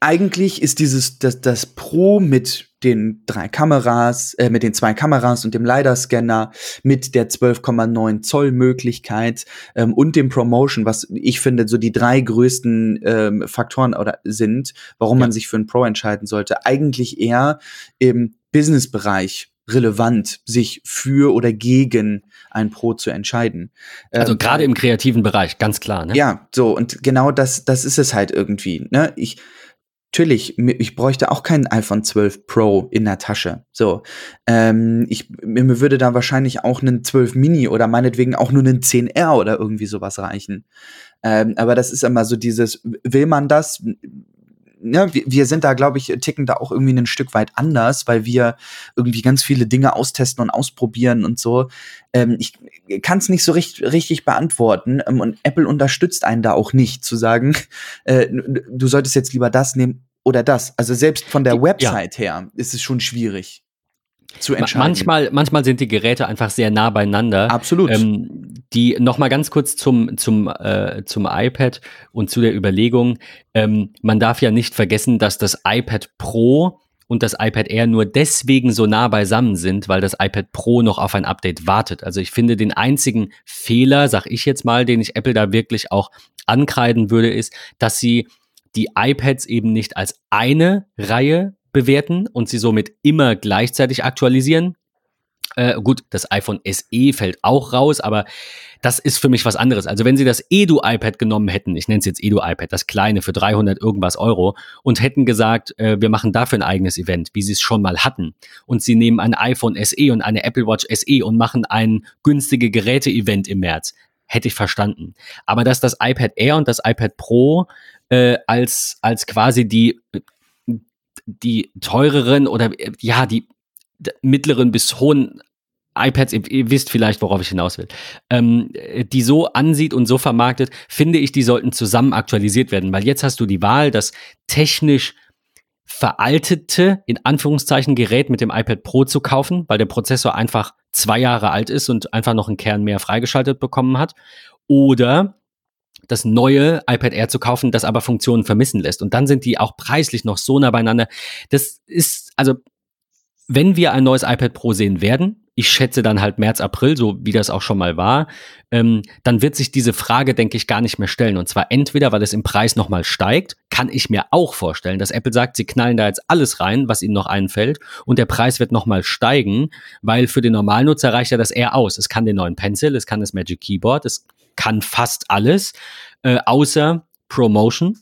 eigentlich ist dieses das, das Pro mit den drei Kameras, äh, mit den zwei Kameras und dem LiDAR-Scanner, mit der 12,9 Zoll Möglichkeit ähm, und dem Promotion, was ich finde so die drei größten ähm, Faktoren oder sind, warum ja. man sich für ein Pro entscheiden sollte. Eigentlich eher im Business-Bereich relevant, sich für oder gegen ein Pro zu entscheiden. Also ähm, gerade im kreativen Bereich, ganz klar. Ne? Ja, so und genau das, das ist es halt irgendwie. Ne? Ich Natürlich, ich bräuchte auch kein iPhone 12 Pro in der Tasche. So, ähm, ich mir würde da wahrscheinlich auch einen 12 Mini oder meinetwegen auch nur einen 10R oder irgendwie sowas reichen. Ähm, aber das ist immer so dieses, will man das? Ne, wir, wir sind da, glaube ich, ticken da auch irgendwie ein Stück weit anders, weil wir irgendwie ganz viele Dinge austesten und ausprobieren und so. Ähm, ich kann es nicht so richtig, richtig beantworten ähm, und Apple unterstützt einen da auch nicht, zu sagen, äh, du solltest jetzt lieber das nehmen oder das. Also selbst von der Website ja. her ist es schon schwierig zu entscheiden. Manchmal, manchmal sind die Geräte einfach sehr nah beieinander. Absolut. Ähm, die noch mal ganz kurz zum zum äh, zum iPad und zu der Überlegung. Ähm, man darf ja nicht vergessen, dass das iPad Pro und das iPad Air nur deswegen so nah beisammen sind, weil das iPad Pro noch auf ein Update wartet. Also ich finde den einzigen Fehler, sag ich jetzt mal, den ich Apple da wirklich auch ankreiden würde, ist, dass sie die iPads eben nicht als eine Reihe bewerten und sie somit immer gleichzeitig aktualisieren. Äh, gut, das iPhone SE fällt auch raus, aber das ist für mich was anderes. Also wenn sie das Edu-iPad genommen hätten, ich nenne es jetzt Edu-iPad, das kleine für 300 irgendwas Euro und hätten gesagt, äh, wir machen dafür ein eigenes Event, wie sie es schon mal hatten und sie nehmen ein iPhone SE und eine Apple Watch SE und machen ein günstige Geräte-Event im März, hätte ich verstanden. Aber dass das iPad Air und das iPad Pro äh, als, als quasi die die teureren oder ja, die mittleren bis hohen iPads, ihr, ihr, wisst vielleicht, worauf ich hinaus will, ähm, die so ansieht und so vermarktet, finde ich, die sollten zusammen aktualisiert werden, weil jetzt hast du die Wahl, das technisch veraltete, in Anführungszeichen, Gerät mit dem iPad Pro zu kaufen, weil der Prozessor einfach zwei Jahre alt ist und einfach noch einen Kern mehr freigeschaltet bekommen hat. Oder das neue iPad Air zu kaufen, das aber Funktionen vermissen lässt. Und dann sind die auch preislich noch so nah beieinander. Das ist, also, wenn wir ein neues iPad Pro sehen werden, ich schätze dann halt März, April, so wie das auch schon mal war, ähm, dann wird sich diese Frage, denke ich, gar nicht mehr stellen. Und zwar entweder, weil es im Preis nochmal steigt, kann ich mir auch vorstellen, dass Apple sagt, sie knallen da jetzt alles rein, was ihnen noch einfällt, und der Preis wird nochmal steigen, weil für den Normalnutzer reicht ja das eher aus. Es kann den neuen Pencil, es kann das Magic Keyboard, es kann fast alles, äh, außer Promotion.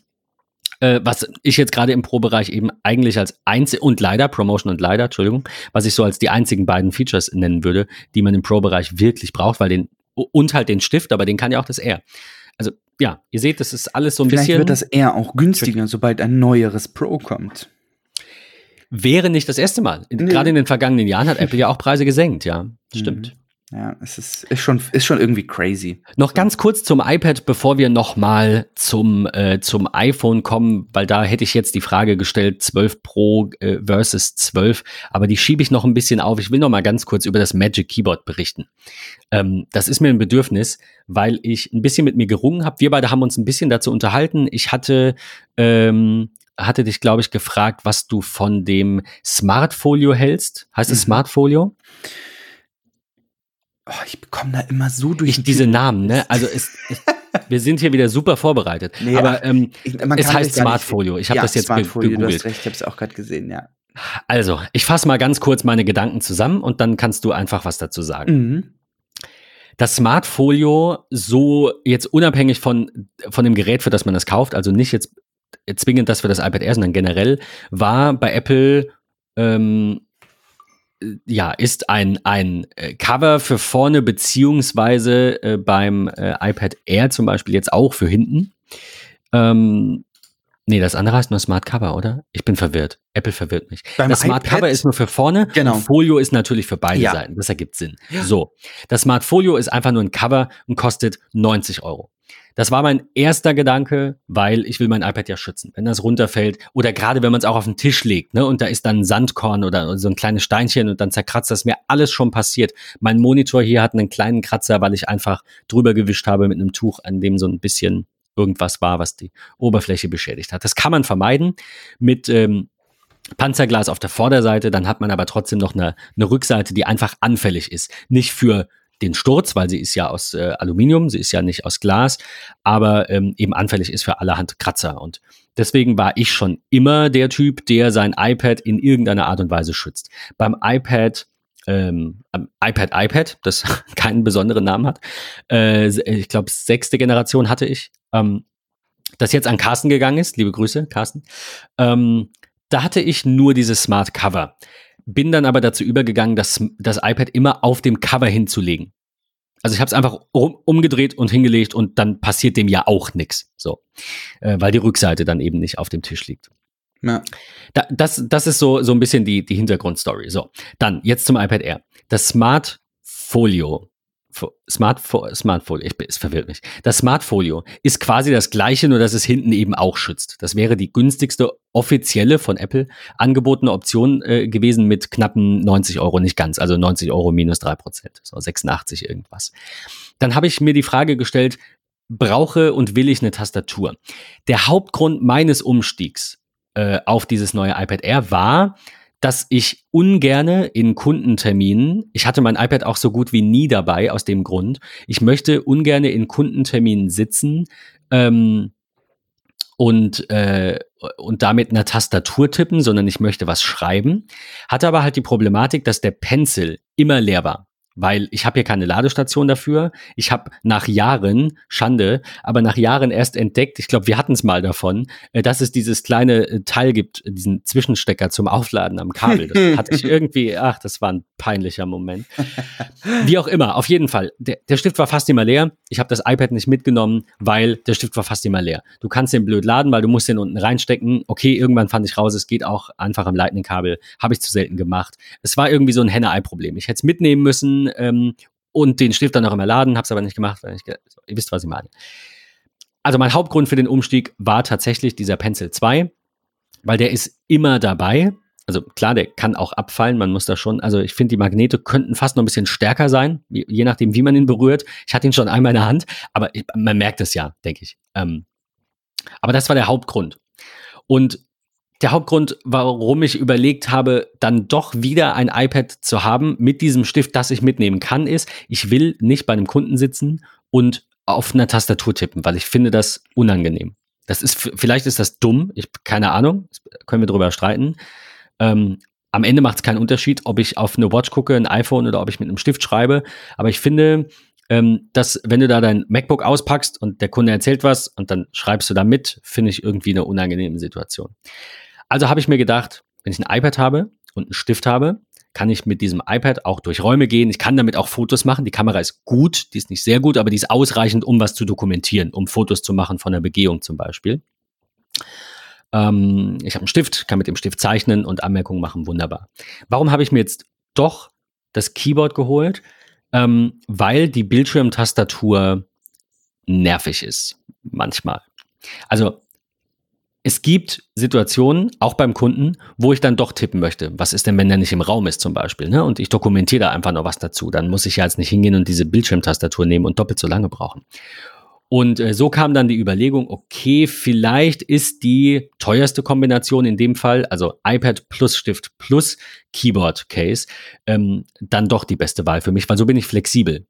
Äh, was ich jetzt gerade im Pro-Bereich eben eigentlich als einzig und leider, Promotion und leider, Entschuldigung, was ich so als die einzigen beiden Features nennen würde, die man im Pro-Bereich wirklich braucht, weil den, und halt den Stift, aber den kann ja auch das R. Also ja, ihr seht, das ist alles so ein Vielleicht bisschen. wird das R auch günstiger, sobald ein neueres Pro kommt. Wäre nicht das erste Mal. Nee. Gerade in den vergangenen Jahren hat Apple ja auch Preise gesenkt, ja. Stimmt. Ja, es ist, ist, schon, ist schon irgendwie crazy. Noch ganz kurz zum iPad, bevor wir nochmal zum, äh, zum iPhone kommen, weil da hätte ich jetzt die Frage gestellt, 12 Pro äh, versus 12, aber die schiebe ich noch ein bisschen auf. Ich will noch mal ganz kurz über das Magic Keyboard berichten. Ähm, das ist mir ein Bedürfnis, weil ich ein bisschen mit mir gerungen habe. Wir beide haben uns ein bisschen dazu unterhalten. Ich hatte ähm, hatte dich, glaube ich, gefragt, was du von dem Smartfolio hältst. Heißt es mhm. Smartfolio? Oh, ich bekomme da immer so durch ich, diese Namen, ne? Also es, es, wir sind hier wieder super vorbereitet. Nee, aber ähm, ich, es heißt Smartfolio. Ich habe ja, das jetzt Smartfolio, gegoogelt. Du hast recht, ich habe es auch gerade gesehen, ja. Also, ich fasse mal ganz kurz meine Gedanken zusammen und dann kannst du einfach was dazu sagen. Mhm. Das Smartfolio, so jetzt unabhängig von, von dem Gerät, für das man das kauft, also nicht jetzt zwingend das für das iPad Air, sondern generell, war bei Apple ähm, ja, ist ein, ein äh, Cover für vorne, beziehungsweise äh, beim äh, iPad Air zum Beispiel jetzt auch für hinten. Ähm, nee, das andere heißt nur Smart Cover, oder? Ich bin verwirrt. Apple verwirrt mich. Beim das Smart iPad? Cover ist nur für vorne. Genau. Folio ist natürlich für beide ja. Seiten. Das ergibt Sinn. So. Das Smart Folio ist einfach nur ein Cover und kostet 90 Euro. Das war mein erster Gedanke, weil ich will mein iPad ja schützen. Wenn das runterfällt oder gerade wenn man es auch auf den Tisch legt, ne, und da ist dann ein Sandkorn oder so ein kleines Steinchen und dann zerkratzt das mir alles schon passiert. Mein Monitor hier hat einen kleinen Kratzer, weil ich einfach drüber gewischt habe mit einem Tuch, an dem so ein bisschen irgendwas war, was die Oberfläche beschädigt hat. Das kann man vermeiden mit ähm, Panzerglas auf der Vorderseite, dann hat man aber trotzdem noch eine, eine Rückseite, die einfach anfällig ist. Nicht für den Sturz, weil sie ist ja aus äh, Aluminium, sie ist ja nicht aus Glas, aber ähm, eben anfällig ist für allerhand Kratzer. Und deswegen war ich schon immer der Typ, der sein iPad in irgendeiner Art und Weise schützt. Beim iPad ähm, iPad iPad, das keinen besonderen Namen hat. Äh, ich glaube, sechste Generation hatte ich. Ähm, das jetzt an Carsten gegangen ist. Liebe Grüße, Carsten. Ähm, da hatte ich nur dieses Smart Cover. Bin dann aber dazu übergegangen, das, das iPad immer auf dem Cover hinzulegen. Also ich habe es einfach um, umgedreht und hingelegt und dann passiert dem ja auch nichts. So, äh, weil die Rückseite dann eben nicht auf dem Tisch liegt. Ja. Da, das, das ist so, so ein bisschen die, die Hintergrundstory. So, dann jetzt zum iPad Air. Das Smart Folio Smart, Smartfolio, ich, es verwirrt mich. Das Smartfolio ist quasi das gleiche, nur dass es hinten eben auch schützt. Das wäre die günstigste offizielle von Apple angebotene Option äh, gewesen mit knappen 90 Euro, nicht ganz, also 90 Euro minus drei Prozent, so 86 irgendwas. Dann habe ich mir die Frage gestellt, brauche und will ich eine Tastatur? Der Hauptgrund meines Umstiegs äh, auf dieses neue iPad Air war, dass ich ungerne in Kundenterminen, ich hatte mein iPad auch so gut wie nie dabei aus dem Grund, ich möchte ungerne in Kundenterminen sitzen ähm, und, äh, und damit einer Tastatur tippen, sondern ich möchte was schreiben. Hatte aber halt die Problematik, dass der Pencil immer leer war weil ich habe hier keine Ladestation dafür. Ich habe nach Jahren, Schande, aber nach Jahren erst entdeckt, ich glaube, wir hatten es mal davon, äh, dass es dieses kleine äh, Teil gibt, diesen Zwischenstecker zum Aufladen am Kabel. Das hatte ich irgendwie, ach, das war ein peinlicher Moment. Wie auch immer, auf jeden Fall. Der, der Stift war fast immer leer. Ich habe das iPad nicht mitgenommen, weil der Stift war fast immer leer. Du kannst den blöd laden, weil du musst den unten reinstecken. Okay, irgendwann fand ich raus, es geht auch einfach am Lightning-Kabel. Habe ich zu selten gemacht. Es war irgendwie so ein Henne-Ei-Problem. Ich hätte es mitnehmen müssen ähm, und den Stift dann noch immer laden, habe es aber nicht gemacht, weil ich, ihr wisst, was ich meine. Also mein Hauptgrund für den Umstieg war tatsächlich dieser Pencil 2, weil der ist immer dabei. Also klar, der kann auch abfallen, man muss da schon, also ich finde, die Magnete könnten fast noch ein bisschen stärker sein, je nachdem, wie man ihn berührt. Ich hatte ihn schon einmal in der Hand, aber ich, man merkt es ja, denke ich. Ähm, aber das war der Hauptgrund. Und der Hauptgrund, warum ich überlegt habe, dann doch wieder ein iPad zu haben mit diesem Stift, das ich mitnehmen kann, ist, ich will nicht bei einem Kunden sitzen und auf einer Tastatur tippen, weil ich finde das unangenehm. Das ist, vielleicht ist das dumm, ich, keine Ahnung, können wir drüber streiten. Ähm, am Ende macht es keinen Unterschied, ob ich auf eine Watch gucke, ein iPhone oder ob ich mit einem Stift schreibe. Aber ich finde, ähm, dass wenn du da dein MacBook auspackst und der Kunde erzählt was und dann schreibst du da mit, finde ich irgendwie eine unangenehme Situation. Also habe ich mir gedacht, wenn ich ein iPad habe und einen Stift habe, kann ich mit diesem iPad auch durch Räume gehen. Ich kann damit auch Fotos machen. Die Kamera ist gut, die ist nicht sehr gut, aber die ist ausreichend, um was zu dokumentieren, um Fotos zu machen von der Begehung zum Beispiel. Ähm, ich habe einen Stift, kann mit dem Stift zeichnen und Anmerkungen machen, wunderbar. Warum habe ich mir jetzt doch das Keyboard geholt? ähm, weil die Bildschirmtastatur nervig ist. Manchmal. Also es gibt Situationen, auch beim Kunden, wo ich dann doch tippen möchte. Was ist denn, wenn der nicht im Raum ist zum Beispiel? Ne? Und ich dokumentiere da einfach noch was dazu. Dann muss ich ja jetzt nicht hingehen und diese Bildschirmtastatur nehmen und doppelt so lange brauchen. Und äh, so kam dann die Überlegung, okay, vielleicht ist die teuerste Kombination in dem Fall, also iPad plus Stift plus Keyboard Case, ähm, dann doch die beste Wahl für mich, weil so bin ich flexibel.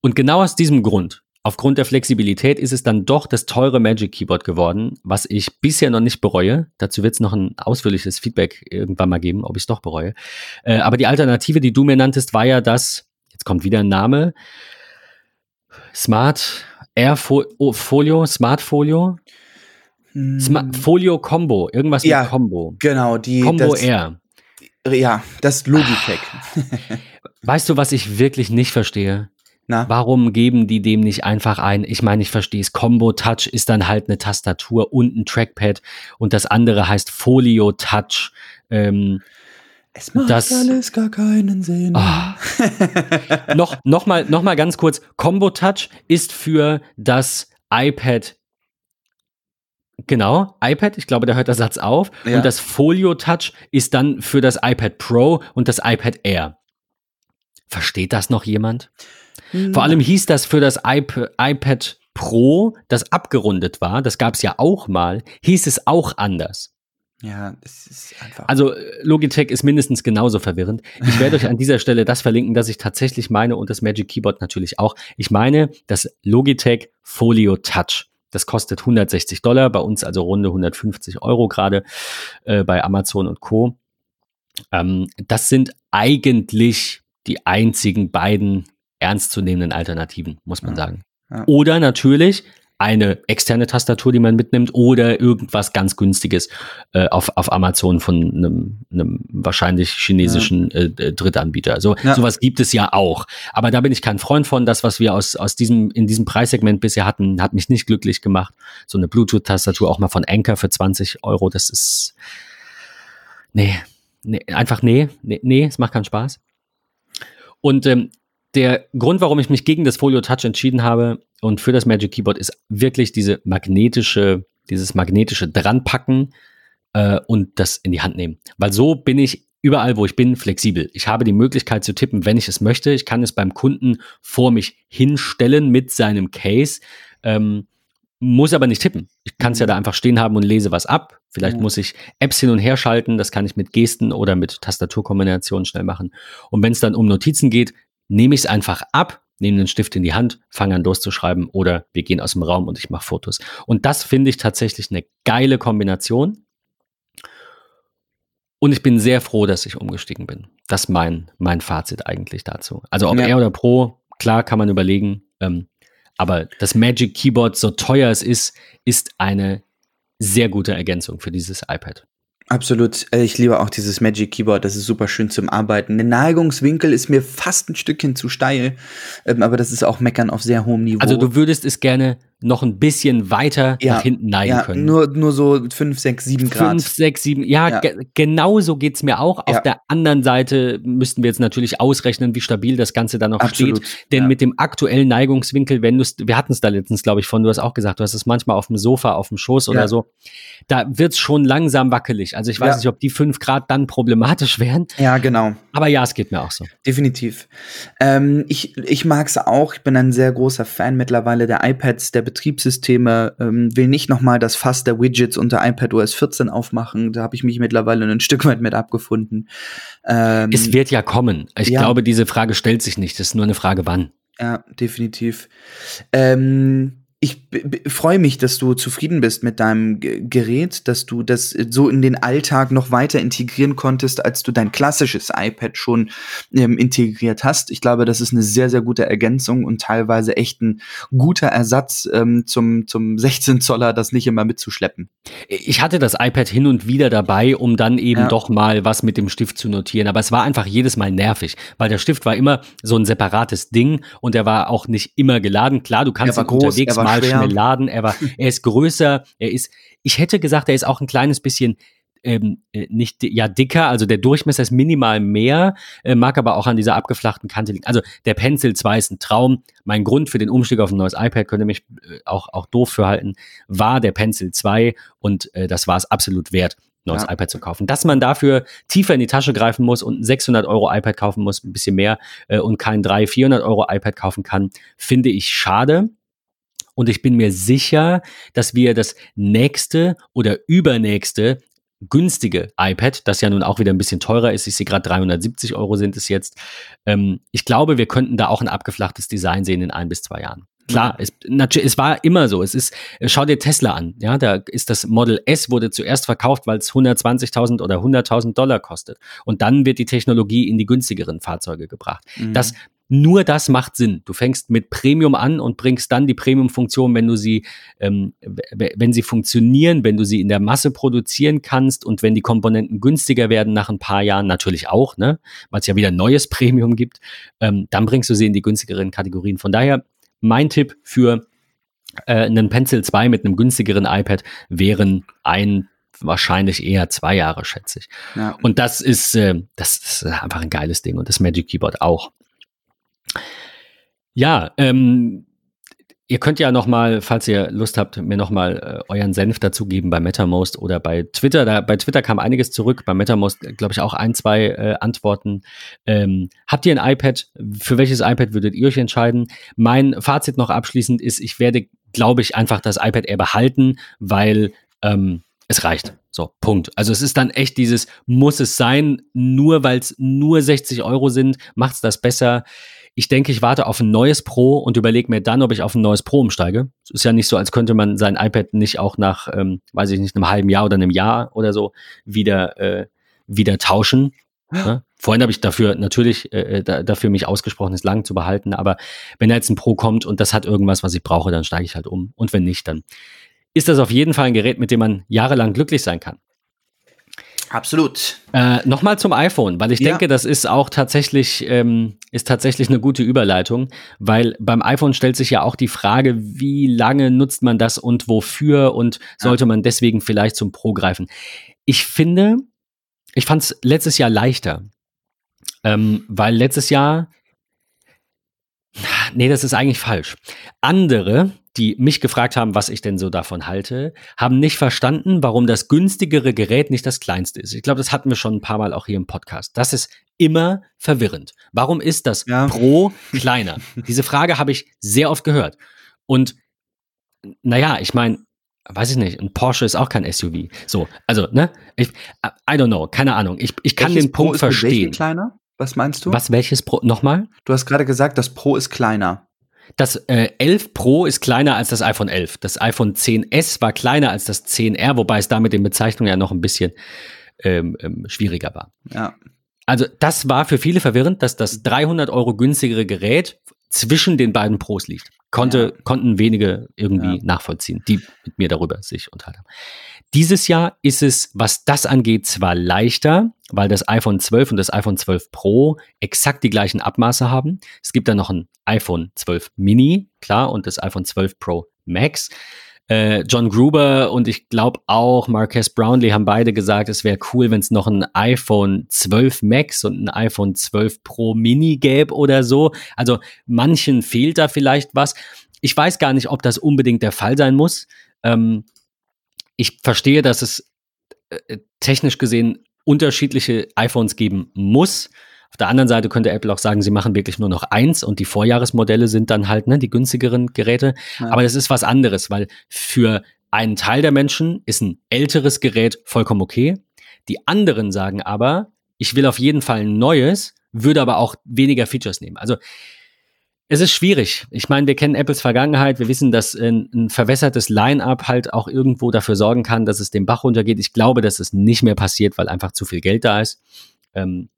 Und genau aus diesem Grund Aufgrund der Flexibilität ist es dann doch das teure Magic Keyboard geworden, was ich bisher noch nicht bereue. Dazu wird es noch ein ausführliches Feedback irgendwann mal geben, ob ich es doch bereue. Äh, aber die Alternative, die du mir nanntest, war ja das, jetzt kommt wieder ein Name, Smart Air oh, Folio, Smart Folio. Smart hm. Folio Combo, irgendwas ja, mit Combo. Genau, die Combo das, Air. Ja, das Logitech. weißt du, was ich wirklich nicht verstehe? Na? Warum geben die dem nicht einfach ein? Ich meine, ich verstehe es. Combo Touch ist dann halt eine Tastatur und ein Trackpad und das andere heißt Folio Touch. Ähm, es macht das, alles gar keinen Sinn. Oh. noch, noch, mal, noch mal ganz kurz. Combo Touch ist für das iPad Genau, iPad, ich glaube, da hört der Satz auf. Ja. Und das Folio Touch ist dann für das iPad Pro und das iPad Air. Versteht das noch jemand? Vor allem hieß das für das iP iPad Pro, das abgerundet war, das gab es ja auch mal, hieß es auch anders. Ja, es ist einfach. Also Logitech ist mindestens genauso verwirrend. Ich werde euch an dieser Stelle das verlinken, dass ich tatsächlich meine und das Magic Keyboard natürlich auch. Ich meine das Logitech Folio Touch. Das kostet 160 Dollar, bei uns also runde 150 Euro gerade äh, bei Amazon und Co. Ähm, das sind eigentlich die einzigen beiden ernstzunehmenden Alternativen, muss man ja. sagen. Ja. Oder natürlich eine externe Tastatur, die man mitnimmt, oder irgendwas ganz günstiges äh, auf, auf Amazon von einem, einem wahrscheinlich chinesischen ja. äh, Drittanbieter. So ja. sowas gibt es ja auch. Aber da bin ich kein Freund von. Das, was wir aus, aus diesem, in diesem Preissegment bisher hatten, hat mich nicht glücklich gemacht. So eine Bluetooth-Tastatur auch mal von Anker für 20 Euro, das ist. Nee, nee einfach nee, nee, nee, es macht keinen Spaß. Und ähm, der Grund, warum ich mich gegen das Folio Touch entschieden habe und für das Magic Keyboard ist wirklich diese magnetische, dieses magnetische Dranpacken äh, und das in die Hand nehmen. Weil so bin ich überall, wo ich bin, flexibel. Ich habe die Möglichkeit zu tippen, wenn ich es möchte. Ich kann es beim Kunden vor mich hinstellen mit seinem Case. Ähm, muss aber nicht tippen. Ich kann es ja da einfach stehen haben und lese was ab. Vielleicht ja. muss ich Apps hin und her schalten. Das kann ich mit Gesten oder mit Tastaturkombinationen schnell machen. Und wenn es dann um Notizen geht, nehme ich es einfach ab, nehme den Stift in die Hand, fange an loszuschreiben oder wir gehen aus dem Raum und ich mache Fotos. Und das finde ich tatsächlich eine geile Kombination. Und ich bin sehr froh, dass ich umgestiegen bin. Das ist mein, mein Fazit eigentlich dazu. Also ob ja. R oder Pro, klar kann man überlegen. Ähm, aber das Magic Keyboard, so teuer es ist, ist eine sehr gute Ergänzung für dieses iPad. Absolut. Äh, ich liebe auch dieses Magic Keyboard. Das ist super schön zum Arbeiten. Der Neigungswinkel ist mir fast ein Stückchen zu steil. Ähm, aber das ist auch Meckern auf sehr hohem Niveau. Also du würdest es gerne noch ein bisschen weiter ja, nach hinten neigen ja, können. Nur, nur so 5, 6, 7 Grad. 5, 6, 7, ja, ja. Ge genau so geht's mir auch. Auf der anderen Seite müssten wir jetzt natürlich ausrechnen, wie stabil das Ganze dann noch Absolut. steht. Denn mit dem aktuellen Neigungswinkel, wenn du wir hatten es da letztens, glaube ich, von, du hast auch gesagt, du hast es manchmal auf dem Sofa, auf dem Schoß oder so, da wird's schon langsam wackelig. Also ich weiß nicht, ob die 5 Grad dann problematisch wären. Ja, genau. Aber ja, es geht mir auch so. Definitiv. Ähm, ich ich mag's auch. Ich bin ein sehr großer Fan mittlerweile der iPads, der Betriebssysteme, ähm, will nicht nochmal das Fass der Widgets unter iPadOS 14 aufmachen. Da habe ich mich mittlerweile ein Stück weit mit abgefunden. Ähm, es wird ja kommen. Ich ja. glaube, diese Frage stellt sich nicht. Es ist nur eine Frage, wann. Ja, definitiv. Ähm, ich freue mich, dass du zufrieden bist mit deinem G Gerät, dass du das so in den Alltag noch weiter integrieren konntest, als du dein klassisches iPad schon ähm, integriert hast. Ich glaube, das ist eine sehr, sehr gute Ergänzung und teilweise echt ein guter Ersatz ähm, zum, zum 16 Zoller, das nicht immer mitzuschleppen. Ich hatte das iPad hin und wieder dabei, um dann eben ja. doch mal was mit dem Stift zu notieren, aber es war einfach jedes Mal nervig, weil der Stift war immer so ein separates Ding und er war auch nicht immer geladen. Klar, du kannst ihn groß, unterwegs mal mal schwer. schnell laden. Er war, er ist größer. Er ist, ich hätte gesagt, er ist auch ein kleines bisschen ähm, äh, nicht ja dicker, also der Durchmesser ist minimal mehr, äh, mag aber auch an dieser abgeflachten Kante liegen. Also der Pencil 2 ist ein Traum. Mein Grund für den Umstieg auf ein neues iPad, könnte mich äh, auch, auch doof für halten, war der Pencil 2 und äh, das war es absolut wert neues ja. iPad zu kaufen. Dass man dafür tiefer in die Tasche greifen muss und ein 600 Euro iPad kaufen muss, ein bisschen mehr äh, und kein 300, 400 Euro iPad kaufen kann, finde ich schade. Und ich bin mir sicher, dass wir das nächste oder übernächste günstige iPad, das ja nun auch wieder ein bisschen teurer ist, ich sehe gerade 370 Euro sind es jetzt. Ähm, ich glaube, wir könnten da auch ein abgeflachtes Design sehen in ein bis zwei Jahren. Klar, es, es war immer so. Es ist, schau dir Tesla an. Ja, da ist das Model S wurde zuerst verkauft, weil es 120.000 oder 100.000 Dollar kostet. Und dann wird die Technologie in die günstigeren Fahrzeuge gebracht. Mhm. Das nur das macht Sinn. Du fängst mit Premium an und bringst dann die Premium-Funktion, wenn du sie, ähm, wenn sie funktionieren, wenn du sie in der Masse produzieren kannst und wenn die Komponenten günstiger werden nach ein paar Jahren natürlich auch, ne, weil es ja wieder neues Premium gibt, ähm, dann bringst du sie in die günstigeren Kategorien. Von daher mein Tipp für äh, einen Pencil 2 mit einem günstigeren iPad wären ein wahrscheinlich eher zwei Jahre, schätze ich. Ja. Und das ist, äh, das ist einfach ein geiles Ding und das Magic Keyboard auch. Ja, ähm, Ihr könnt ja noch mal, falls ihr Lust habt, mir noch mal äh, euren Senf dazugeben bei MetaMost oder bei Twitter. Da, bei Twitter kam einiges zurück, bei MetaMost glaube ich auch ein, zwei äh, Antworten. Ähm, habt ihr ein iPad? Für welches iPad würdet ihr euch entscheiden? Mein Fazit noch abschließend ist, ich werde, glaube ich, einfach das iPad Air behalten, weil ähm, es reicht. So, Punkt. Also es ist dann echt dieses, muss es sein, nur weil es nur 60 Euro sind, macht es das besser. Ich denke, ich warte auf ein neues Pro und überlege mir dann, ob ich auf ein neues Pro umsteige. Es ist ja nicht so, als könnte man sein iPad nicht auch nach, ähm, weiß ich nicht, einem halben Jahr oder einem Jahr oder so wieder, äh, wieder tauschen. Ja. Ne? Vorhin habe ich dafür natürlich äh, äh, da, dafür mich ausgesprochen, es lang zu behalten. Aber wenn da jetzt ein Pro kommt und das hat irgendwas, was ich brauche, dann steige ich halt um. Und wenn nicht, dann ist das auf jeden Fall ein Gerät, mit dem man jahrelang glücklich sein kann. Absolut. Äh, Nochmal zum iPhone, weil ich ja. denke, das ist auch tatsächlich, ähm, ist tatsächlich eine gute Überleitung, weil beim iPhone stellt sich ja auch die Frage, wie lange nutzt man das und wofür und sollte ja. man deswegen vielleicht zum Pro greifen. Ich finde, ich fand es letztes Jahr leichter, ähm, weil letztes Jahr, nee, das ist eigentlich falsch. Andere die mich gefragt haben, was ich denn so davon halte, haben nicht verstanden, warum das günstigere Gerät nicht das kleinste ist. Ich glaube, das hatten wir schon ein paar Mal auch hier im Podcast. Das ist immer verwirrend. Warum ist das ja. Pro kleiner? Diese Frage habe ich sehr oft gehört. Und naja, ich meine, weiß ich nicht, ein Porsche ist auch kein SUV. So, also, ne? Ich, I don't know, keine Ahnung. Ich, ich kann welches den Punkt Pro ist verstehen. kleiner? Was meinst du? Was, welches Pro? Nochmal? Du hast gerade gesagt, das Pro ist kleiner. Das äh, 11 Pro ist kleiner als das iPhone 11. Das iPhone 10s war kleiner als das 10R, wobei es da mit den Bezeichnungen ja noch ein bisschen ähm, ähm, schwieriger war. Ja. Also das war für viele verwirrend, dass das 300 Euro günstigere Gerät zwischen den beiden Pros liegt. Konnte, ja. Konnten wenige irgendwie ja. nachvollziehen, die mit mir darüber sich unterhalten haben. Dieses Jahr ist es, was das angeht, zwar leichter, weil das iPhone 12 und das iPhone 12 Pro exakt die gleichen Abmaße haben. Es gibt dann noch ein iPhone 12 Mini, klar, und das iPhone 12 Pro Max. Äh, John Gruber und ich glaube auch Marques Brownlee haben beide gesagt, es wäre cool, wenn es noch ein iPhone 12 Max und ein iPhone 12 Pro Mini gäbe oder so. Also manchen fehlt da vielleicht was. Ich weiß gar nicht, ob das unbedingt der Fall sein muss. Ähm, ich verstehe, dass es äh, technisch gesehen unterschiedliche iPhones geben muss. Auf der anderen Seite könnte Apple auch sagen, sie machen wirklich nur noch eins und die Vorjahresmodelle sind dann halt ne, die günstigeren Geräte. Ja. Aber das ist was anderes, weil für einen Teil der Menschen ist ein älteres Gerät vollkommen okay. Die anderen sagen aber, ich will auf jeden Fall ein neues, würde aber auch weniger Features nehmen. Also es ist schwierig. Ich meine, wir kennen Apples Vergangenheit. Wir wissen, dass ein, ein verwässertes Line-up halt auch irgendwo dafür sorgen kann, dass es den Bach runtergeht. Ich glaube, dass es nicht mehr passiert, weil einfach zu viel Geld da ist. Ähm,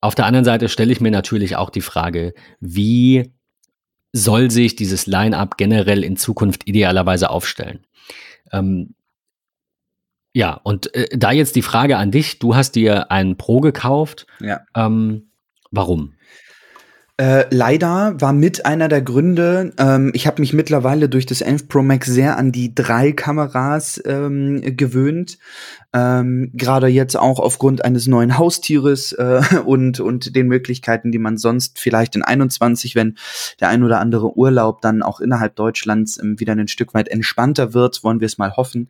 auf der anderen Seite stelle ich mir natürlich auch die Frage, wie soll sich dieses Line-up generell in Zukunft idealerweise aufstellen? Ähm, ja, und äh, da jetzt die Frage an dich. Du hast dir einen Pro gekauft. Ja. Ähm, warum? Äh, leider war mit einer der Gründe, ähm, ich habe mich mittlerweile durch das 11 Pro Max sehr an die drei Kameras ähm, gewöhnt. Ähm, Gerade jetzt auch aufgrund eines neuen Haustieres äh, und, und den Möglichkeiten, die man sonst vielleicht in 21, wenn der ein oder andere Urlaub dann auch innerhalb Deutschlands ähm, wieder ein Stück weit entspannter wird, wollen wir es mal hoffen,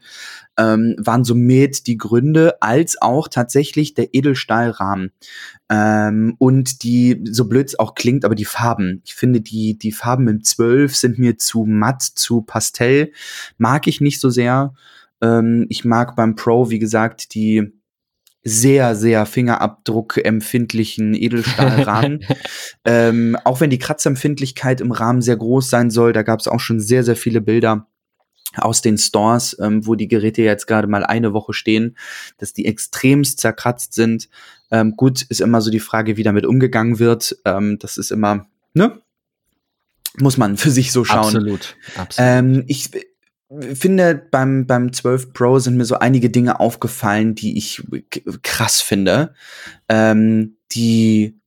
ähm, waren somit die Gründe, als auch tatsächlich der Edelstahlrahmen. Ähm, und die, so blöd es auch klingt, aber die Farben. Ich finde, die, die Farben im 12 sind mir zu matt, zu pastell. Mag ich nicht so sehr. Ähm, ich mag beim Pro, wie gesagt, die sehr, sehr fingerabdruckempfindlichen Edelstahlrahmen. ähm, auch wenn die Kratzempfindlichkeit im Rahmen sehr groß sein soll, da gab es auch schon sehr, sehr viele Bilder aus den Stores, ähm, wo die Geräte jetzt gerade mal eine Woche stehen, dass die extremst zerkratzt sind. Ähm, gut, ist immer so die Frage, wie damit umgegangen wird. Ähm, das ist immer, ne? Muss man für sich so schauen. Absolut. Absolut. Ähm, ich finde, beim, beim 12 Pro sind mir so einige Dinge aufgefallen, die ich krass finde. Ähm, die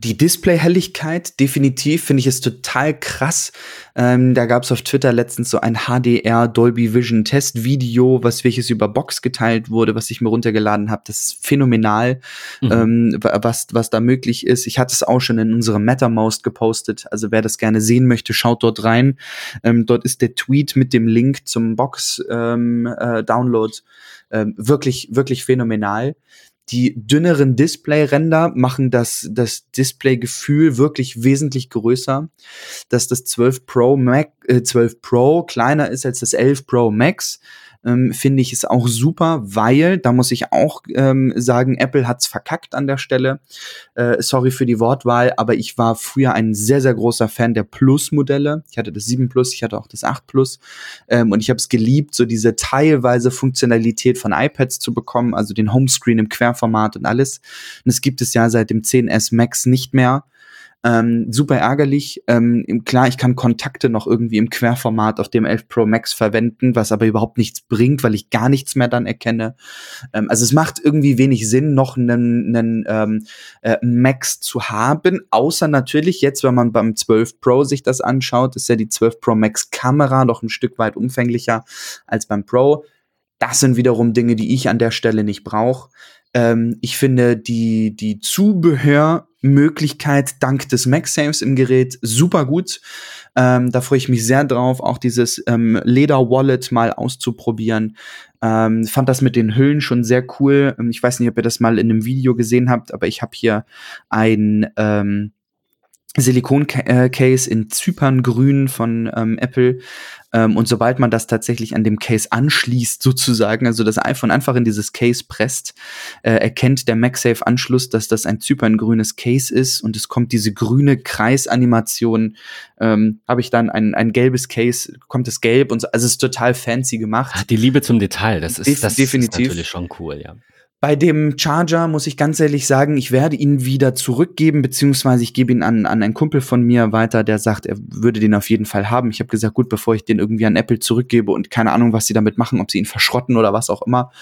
die Display-Helligkeit, definitiv, finde ich es total krass. Ähm, da gab es auf Twitter letztens so ein HDR Dolby Vision Test-Video, was welches über Box geteilt wurde, was ich mir runtergeladen habe. Das ist phänomenal, mhm. ähm, was, was da möglich ist. Ich hatte es auch schon in unserem MetaMost gepostet. Also wer das gerne sehen möchte, schaut dort rein. Ähm, dort ist der Tweet mit dem Link zum Box-Download ähm, äh, ähm, wirklich, wirklich phänomenal. Die dünneren Display-Ränder machen das, das Display-Gefühl wirklich wesentlich größer. Dass das 12 Pro Mac, äh, 12 Pro kleiner ist als das 11 Pro Max, ähm, finde ich es auch super, weil, da muss ich auch ähm, sagen, Apple hat's verkackt an der Stelle. Äh, sorry für die Wortwahl, aber ich war früher ein sehr, sehr großer Fan der Plus-Modelle. Ich hatte das 7 Plus, ich hatte auch das 8 Plus. Ähm, und ich habe es geliebt, so diese teilweise Funktionalität von iPads zu bekommen, also den Homescreen im Querformat und alles. Und es gibt es ja seit dem 10S Max nicht mehr. Ähm, super ärgerlich. Ähm, klar, ich kann Kontakte noch irgendwie im Querformat auf dem 11 Pro Max verwenden, was aber überhaupt nichts bringt, weil ich gar nichts mehr dann erkenne. Ähm, also es macht irgendwie wenig Sinn, noch einen, einen ähm, äh, Max zu haben, außer natürlich jetzt, wenn man beim 12 Pro sich das anschaut, ist ja die 12 Pro Max Kamera noch ein Stück weit umfänglicher als beim Pro. Das sind wiederum Dinge, die ich an der Stelle nicht brauche. Ähm, ich finde die, die Zubehörmöglichkeit dank des MagSaves im Gerät super gut. Ähm, da freue ich mich sehr drauf, auch dieses ähm, Leder-Wallet mal auszuprobieren. Ähm, fand das mit den Hüllen schon sehr cool. Ähm, ich weiß nicht, ob ihr das mal in einem Video gesehen habt, aber ich habe hier ein ähm, Silikon-Case in Zyperngrün von ähm, Apple. Ähm, und sobald man das tatsächlich an dem Case anschließt, sozusagen, also das iPhone einfach in dieses Case presst, äh, erkennt der MagSafe-Anschluss, dass das ein Zyperngrünes Case ist und es kommt diese grüne Kreisanimation. Ähm, Habe ich dann ein, ein gelbes Case, kommt es gelb und so. Also es ist total fancy gemacht. Ach, die Liebe zum Detail, das ist, das definitiv. ist natürlich schon cool, ja. Bei dem Charger muss ich ganz ehrlich sagen, ich werde ihn wieder zurückgeben, beziehungsweise ich gebe ihn an, an einen Kumpel von mir weiter, der sagt, er würde den auf jeden Fall haben. Ich habe gesagt, gut, bevor ich den irgendwie an Apple zurückgebe und keine Ahnung, was sie damit machen, ob sie ihn verschrotten oder was auch immer,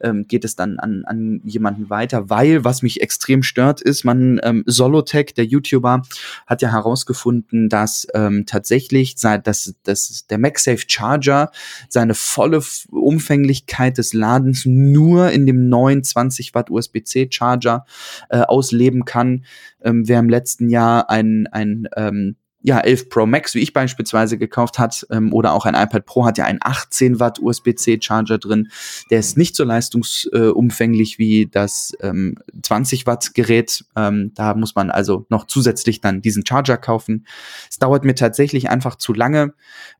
ähm, geht es dann an, an jemanden weiter. Weil, was mich extrem stört, ist, man, ähm, Solotech, der YouTuber, hat ja herausgefunden, dass ähm, tatsächlich seit, dass, dass der MagSafe Charger seine volle Umfänglichkeit des Ladens nur in dem neuen 20 Watt USB-C Charger äh, ausleben kann. Ähm, wer im letzten Jahr ein, ein ähm, ja, 11 Pro Max, wie ich beispielsweise gekauft hat, ähm, oder auch ein iPad Pro hat ja einen 18 Watt USB-C Charger drin. Der ist nicht so leistungsumfänglich äh, wie das ähm, 20 Watt Gerät. Ähm, da muss man also noch zusätzlich dann diesen Charger kaufen. Es dauert mir tatsächlich einfach zu lange.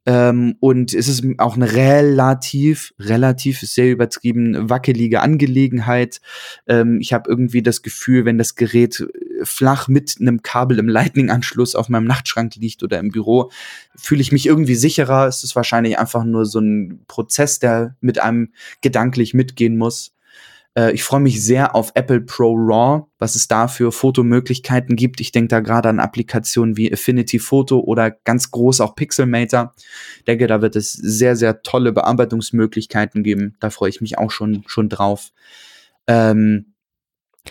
Ähm, und es ist auch eine relativ, relativ sehr übertrieben wackelige Angelegenheit. Ähm, ich habe irgendwie das Gefühl, wenn das Gerät flach mit einem Kabel im Lightning-Anschluss auf meinem Nachtschrank liegt oder im Büro, fühle ich mich irgendwie sicherer. Es ist wahrscheinlich einfach nur so ein Prozess, der mit einem gedanklich mitgehen muss. Äh, ich freue mich sehr auf Apple Pro RAW, was es da für Fotomöglichkeiten gibt. Ich denke da gerade an Applikationen wie Affinity Photo oder ganz groß auch Pixelmator. Ich denke, da wird es sehr, sehr tolle Bearbeitungsmöglichkeiten geben. Da freue ich mich auch schon, schon drauf. Ähm,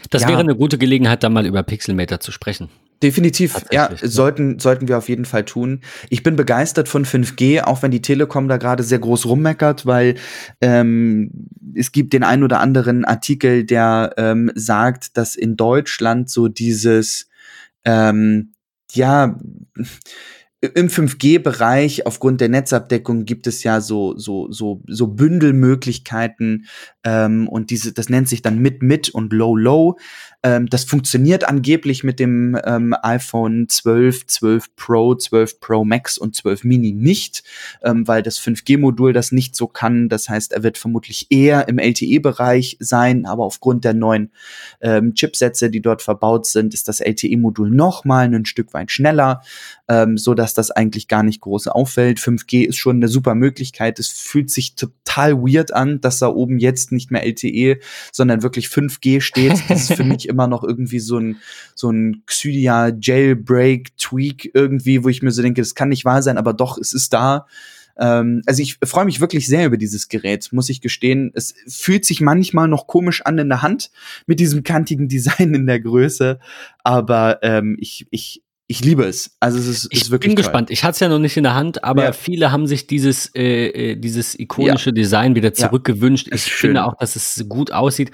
das ja. wäre eine gute Gelegenheit, da mal über Pixelmator zu sprechen. Definitiv, ja, sollten, sollten wir auf jeden Fall tun. Ich bin begeistert von 5G, auch wenn die Telekom da gerade sehr groß rummeckert, weil ähm, es gibt den ein oder anderen Artikel, der ähm, sagt, dass in Deutschland so dieses, ähm, ja, im 5G-Bereich aufgrund der Netzabdeckung gibt es ja so so so so Bündelmöglichkeiten ähm, und diese das nennt sich dann mit mit und low low. Ähm, das funktioniert angeblich mit dem ähm, iPhone 12, 12 Pro, 12 Pro Max und 12 Mini nicht, ähm, weil das 5G-Modul das nicht so kann. Das heißt, er wird vermutlich eher im LTE-Bereich sein, aber aufgrund der neuen ähm, Chipsätze, die dort verbaut sind, ist das LTE-Modul noch mal ein Stück weit schneller, ähm, so dass das eigentlich gar nicht groß auffällt. 5G ist schon eine super Möglichkeit. Es fühlt sich total weird an, dass da oben jetzt nicht mehr LTE, sondern wirklich 5G steht. Das ist für mich immer noch irgendwie so ein, so ein Xydia Jailbreak Tweak irgendwie, wo ich mir so denke, das kann nicht wahr sein, aber doch, es ist da. Ähm, also ich freue mich wirklich sehr über dieses Gerät, muss ich gestehen. Es fühlt sich manchmal noch komisch an in der Hand mit diesem kantigen Design in der Größe, aber ähm, ich, ich, ich liebe es. Also es ist, ich ist wirklich. Ich bin toll. gespannt. Ich hatte es ja noch nicht in der Hand, aber ja. viele haben sich dieses, äh, äh dieses ikonische ja. Design wieder zurückgewünscht. Ja. Ich finde auch, dass es gut aussieht.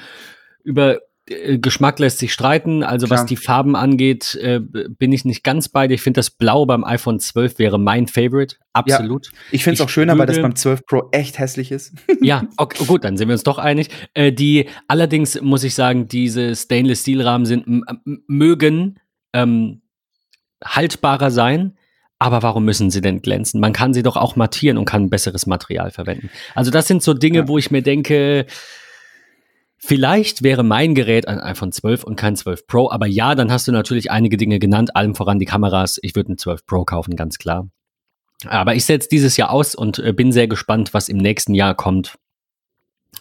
Über Geschmack lässt sich streiten. Also Klar. was die Farben angeht, äh, bin ich nicht ganz bei dir. Ich finde das Blau beim iPhone 12 wäre mein Favorite. Absolut. Ja, ich finde es auch schöner, weil das beim 12 Pro echt hässlich ist. ja, okay, gut, dann sind wir uns doch einig. Äh, die allerdings muss ich sagen, diese Stainless Steel Rahmen sind mögen ähm, haltbarer sein. Aber warum müssen sie denn glänzen? Man kann sie doch auch mattieren und kann besseres Material verwenden. Also das sind so Dinge, ja. wo ich mir denke, Vielleicht wäre mein Gerät ein iPhone 12 und kein 12 Pro, aber ja, dann hast du natürlich einige Dinge genannt, allem voran die Kameras. Ich würde ein 12 Pro kaufen, ganz klar. Aber ich setze dieses Jahr aus und äh, bin sehr gespannt, was im nächsten Jahr kommt.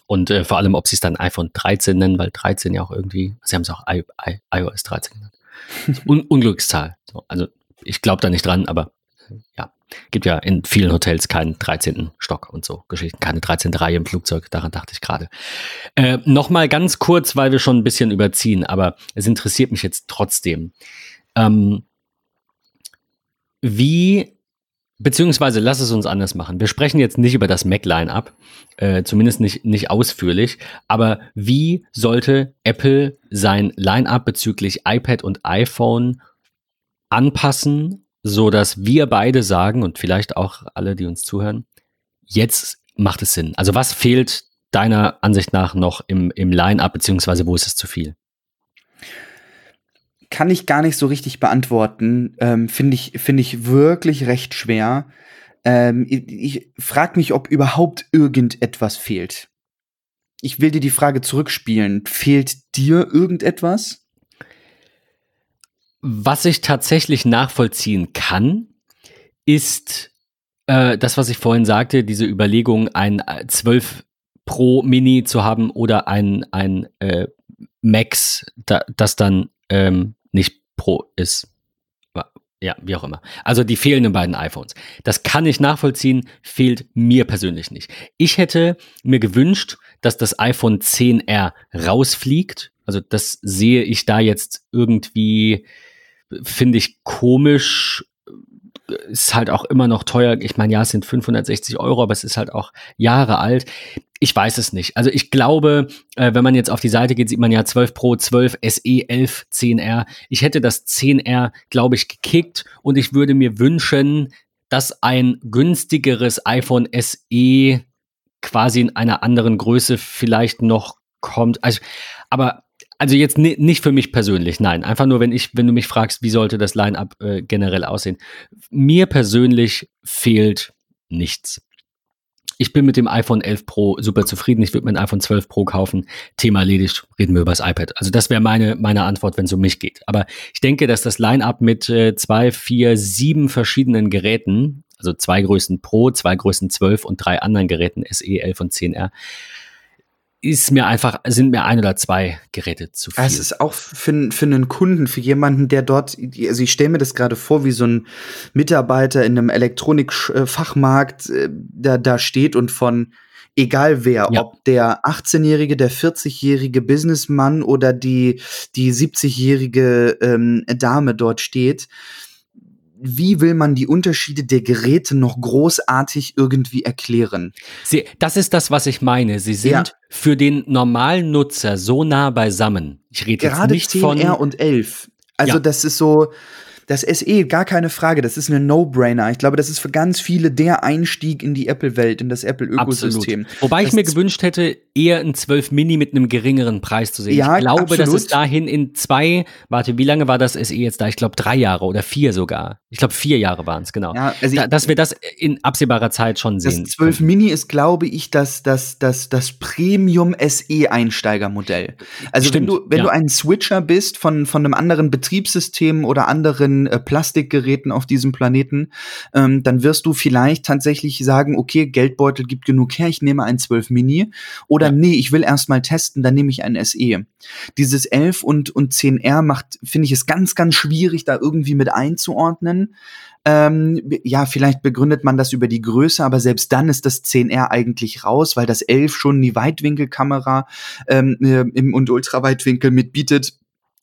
Und äh, vor allem, ob sie es dann iPhone 13 nennen, weil 13 ja auch irgendwie, sie haben es auch I, I, iOS 13 genannt. Un Unglückszahl. So, also ich glaube da nicht dran, aber äh, ja. Gibt ja in vielen Hotels keinen 13. Stock und so Geschichten, keine 13. Reihe im Flugzeug, daran dachte ich gerade. Äh, Nochmal ganz kurz, weil wir schon ein bisschen überziehen, aber es interessiert mich jetzt trotzdem. Ähm, wie, beziehungsweise lass es uns anders machen. Wir sprechen jetzt nicht über das Mac-Line-Up, äh, zumindest nicht, nicht ausführlich, aber wie sollte Apple sein Line-Up bezüglich iPad und iPhone anpassen so dass wir beide sagen und vielleicht auch alle, die uns zuhören, jetzt macht es Sinn. Also was fehlt deiner Ansicht nach noch im, im Line-up, beziehungsweise wo ist es zu viel? Kann ich gar nicht so richtig beantworten. Ähm, Finde ich, finde ich wirklich recht schwer. Ähm, ich ich frage mich, ob überhaupt irgendetwas fehlt. Ich will dir die Frage zurückspielen. Fehlt dir irgendetwas? Was ich tatsächlich nachvollziehen kann, ist äh, das, was ich vorhin sagte, diese Überlegung, ein 12 äh, Pro Mini zu haben oder ein, ein äh, Max, da, das dann ähm, nicht Pro ist. Ja, wie auch immer. Also die fehlenden beiden iPhones. Das kann ich nachvollziehen, fehlt mir persönlich nicht. Ich hätte mir gewünscht, dass das iPhone 10R rausfliegt. Also das sehe ich da jetzt irgendwie finde ich komisch. Ist halt auch immer noch teuer. Ich meine, ja, es sind 560 Euro, aber es ist halt auch Jahre alt. Ich weiß es nicht. Also ich glaube, äh, wenn man jetzt auf die Seite geht, sieht man ja 12 Pro, 12 SE, 11, 10R. Ich hätte das 10R, glaube ich, gekickt und ich würde mir wünschen, dass ein günstigeres iPhone SE quasi in einer anderen Größe vielleicht noch kommt. Also, aber also jetzt nicht für mich persönlich, nein. Einfach nur, wenn ich, wenn du mich fragst, wie sollte das Line-up äh, generell aussehen. Mir persönlich fehlt nichts. Ich bin mit dem iPhone 11 Pro super zufrieden. Ich würde mir ein iPhone 12 Pro kaufen. Thema erledigt. Reden wir über das iPad. Also das wäre meine, meine Antwort, wenn es um mich geht. Aber ich denke, dass das Line-up mit äh, zwei, vier, sieben verschiedenen Geräten, also zwei Größen Pro, zwei Größen 12 und drei anderen Geräten, SE 11 und 10R, ist mir einfach, sind mir ein oder zwei Geräte zu viel. Es ist auch für, für einen Kunden, für jemanden, der dort, also ich stelle mir das gerade vor, wie so ein Mitarbeiter in einem Elektronikfachmarkt äh, da, da steht und von Egal wer, ja. ob der 18-jährige, der 40-jährige Businessmann oder die, die 70-jährige ähm, Dame dort steht wie will man die Unterschiede der Geräte noch großartig irgendwie erklären? Sie, das ist das, was ich meine. Sie sind ja. für den normalen Nutzer so nah beisammen. Ich rede Gerade jetzt nicht 10R von und 11. Also ja. das ist so, das SE, gar keine Frage, das ist eine No-Brainer. Ich glaube, das ist für ganz viele der Einstieg in die Apple-Welt, in das Apple-Ökosystem. Wobei ich mir gewünscht hätte, eher ein 12 Mini mit einem geringeren Preis zu sehen. Ja, ich glaube, absolut. dass es dahin in zwei, warte, wie lange war das SE jetzt da? Ich glaube drei Jahre oder vier sogar. Ich glaube vier Jahre waren es, genau. Ja, also da, dass wir das in absehbarer Zeit schon sehen. Das 12 Mini ist, glaube ich, das, das, das, das Premium SE-Einsteigermodell. Also Stimmt, wenn du, wenn ja. du ein Switcher bist von, von einem anderen Betriebssystem oder anderen äh, Plastikgeräten auf diesem Planeten, ähm, dann wirst du vielleicht tatsächlich sagen, okay, Geldbeutel gibt genug her, ich nehme ein 12 Mini. Oder ja. nee, ich will erst mal testen, dann nehme ich ein SE. Dieses 11 und, und 10R macht, finde ich es ganz, ganz schwierig, da irgendwie mit einzuordnen. Ähm, ja, vielleicht begründet man das über die Größe, aber selbst dann ist das 10R eigentlich raus, weil das 11 schon die Weitwinkelkamera ähm, äh, im und Ultraweitwinkel mitbietet.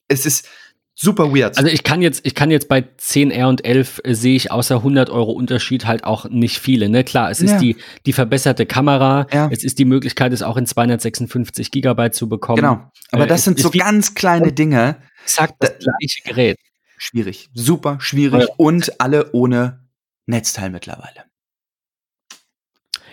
Es ist super weird. Also ich kann jetzt, ich kann jetzt bei 10R und 11 äh, sehe ich außer 100 Euro Unterschied halt auch nicht viele. Ne, klar, es ja. ist die die verbesserte Kamera, ja. es ist die Möglichkeit, es auch in 256 Gigabyte zu bekommen. Genau. Aber äh, das sind so ganz kleine Dinge. Exakt das gleiche Gerät. Schwierig, super schwierig ja. und alle ohne Netzteil mittlerweile.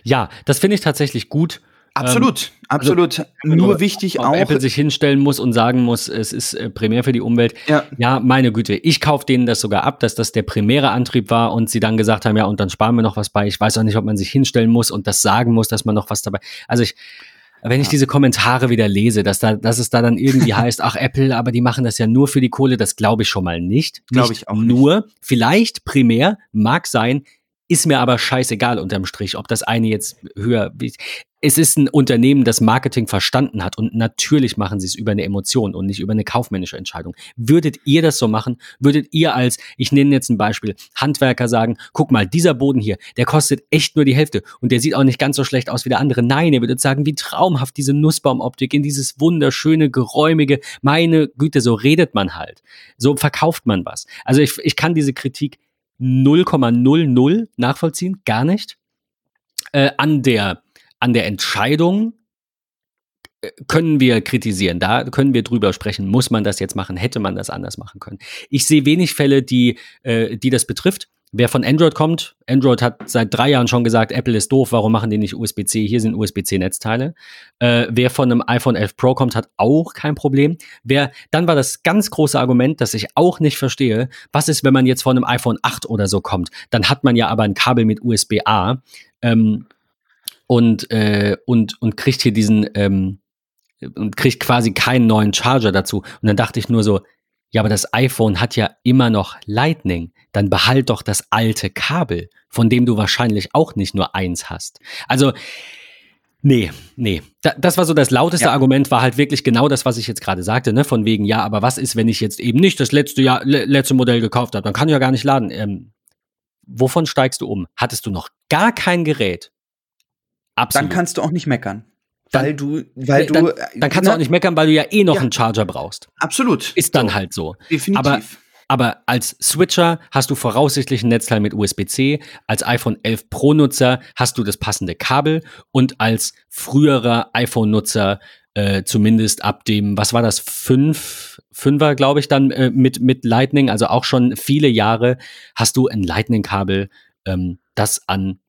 Ja, das finde ich tatsächlich gut. Absolut, ähm, absolut. Also, Nur wichtig auch. Apple sich hinstellen muss und sagen muss, es ist äh, primär für die Umwelt. Ja. ja, meine Güte, ich kaufe denen das sogar ab, dass das der primäre Antrieb war und sie dann gesagt haben, ja, und dann sparen wir noch was bei. Ich weiß auch nicht, ob man sich hinstellen muss und das sagen muss, dass man noch was dabei. Also ich, wenn ich diese Kommentare wieder lese, dass da, dass es da dann irgendwie heißt, ach Apple, aber die machen das ja nur für die Kohle, das glaube ich schon mal nicht. Glaube ich auch nicht. Nur, vielleicht primär, mag sein, ist mir aber scheißegal unterm Strich, ob das eine jetzt höher. Es ist ein Unternehmen, das Marketing verstanden hat und natürlich machen sie es über eine Emotion und nicht über eine kaufmännische Entscheidung. Würdet ihr das so machen? Würdet ihr als, ich nenne jetzt ein Beispiel, Handwerker sagen, guck mal, dieser Boden hier, der kostet echt nur die Hälfte und der sieht auch nicht ganz so schlecht aus wie der andere. Nein, ihr würdet sagen, wie traumhaft diese Nussbaumoptik in dieses wunderschöne, geräumige, meine Güte, so redet man halt. So verkauft man was. Also ich, ich kann diese Kritik 0,00 nachvollziehen, gar nicht. Äh, an, der, an der Entscheidung äh, können wir kritisieren, da können wir drüber sprechen, muss man das jetzt machen, hätte man das anders machen können. Ich sehe wenig Fälle, die, äh, die das betrifft. Wer von Android kommt, Android hat seit drei Jahren schon gesagt, Apple ist doof, warum machen die nicht USB-C? Hier sind USB-C-Netzteile. Äh, wer von einem iPhone 11 Pro kommt, hat auch kein Problem. Wer, dann war das ganz große Argument, das ich auch nicht verstehe. Was ist, wenn man jetzt von einem iPhone 8 oder so kommt? Dann hat man ja aber ein Kabel mit USB-A ähm, und, äh, und, und kriegt hier diesen, ähm, und kriegt quasi keinen neuen Charger dazu. Und dann dachte ich nur so, ja, aber das iPhone hat ja immer noch Lightning. Dann behalt doch das alte Kabel, von dem du wahrscheinlich auch nicht nur eins hast. Also, nee, nee. das war so das lauteste ja. Argument, war halt wirklich genau das, was ich jetzt gerade sagte, ne? Von wegen, ja, aber was ist, wenn ich jetzt eben nicht das letzte Jahr, letzte Modell gekauft habe? Dann kann ich ja gar nicht laden. Ähm, wovon steigst du um? Hattest du noch gar kein Gerät? Absolut. Dann kannst du auch nicht meckern. Dann, weil du, weil du. Dann, dann kannst du auch nicht meckern, weil du ja eh noch ja, einen Charger brauchst. Absolut. Ist dann so. halt so. Definitiv. Aber, aber als Switcher hast du voraussichtlich ein Netzteil mit USB-C. Als iPhone 11 Pro-Nutzer hast du das passende Kabel. Und als früherer iPhone-Nutzer äh, zumindest ab dem, was war das, 5, 5er, glaube ich, dann äh, mit, mit Lightning, also auch schon viele Jahre, hast du ein Lightning-Kabel, ähm, das an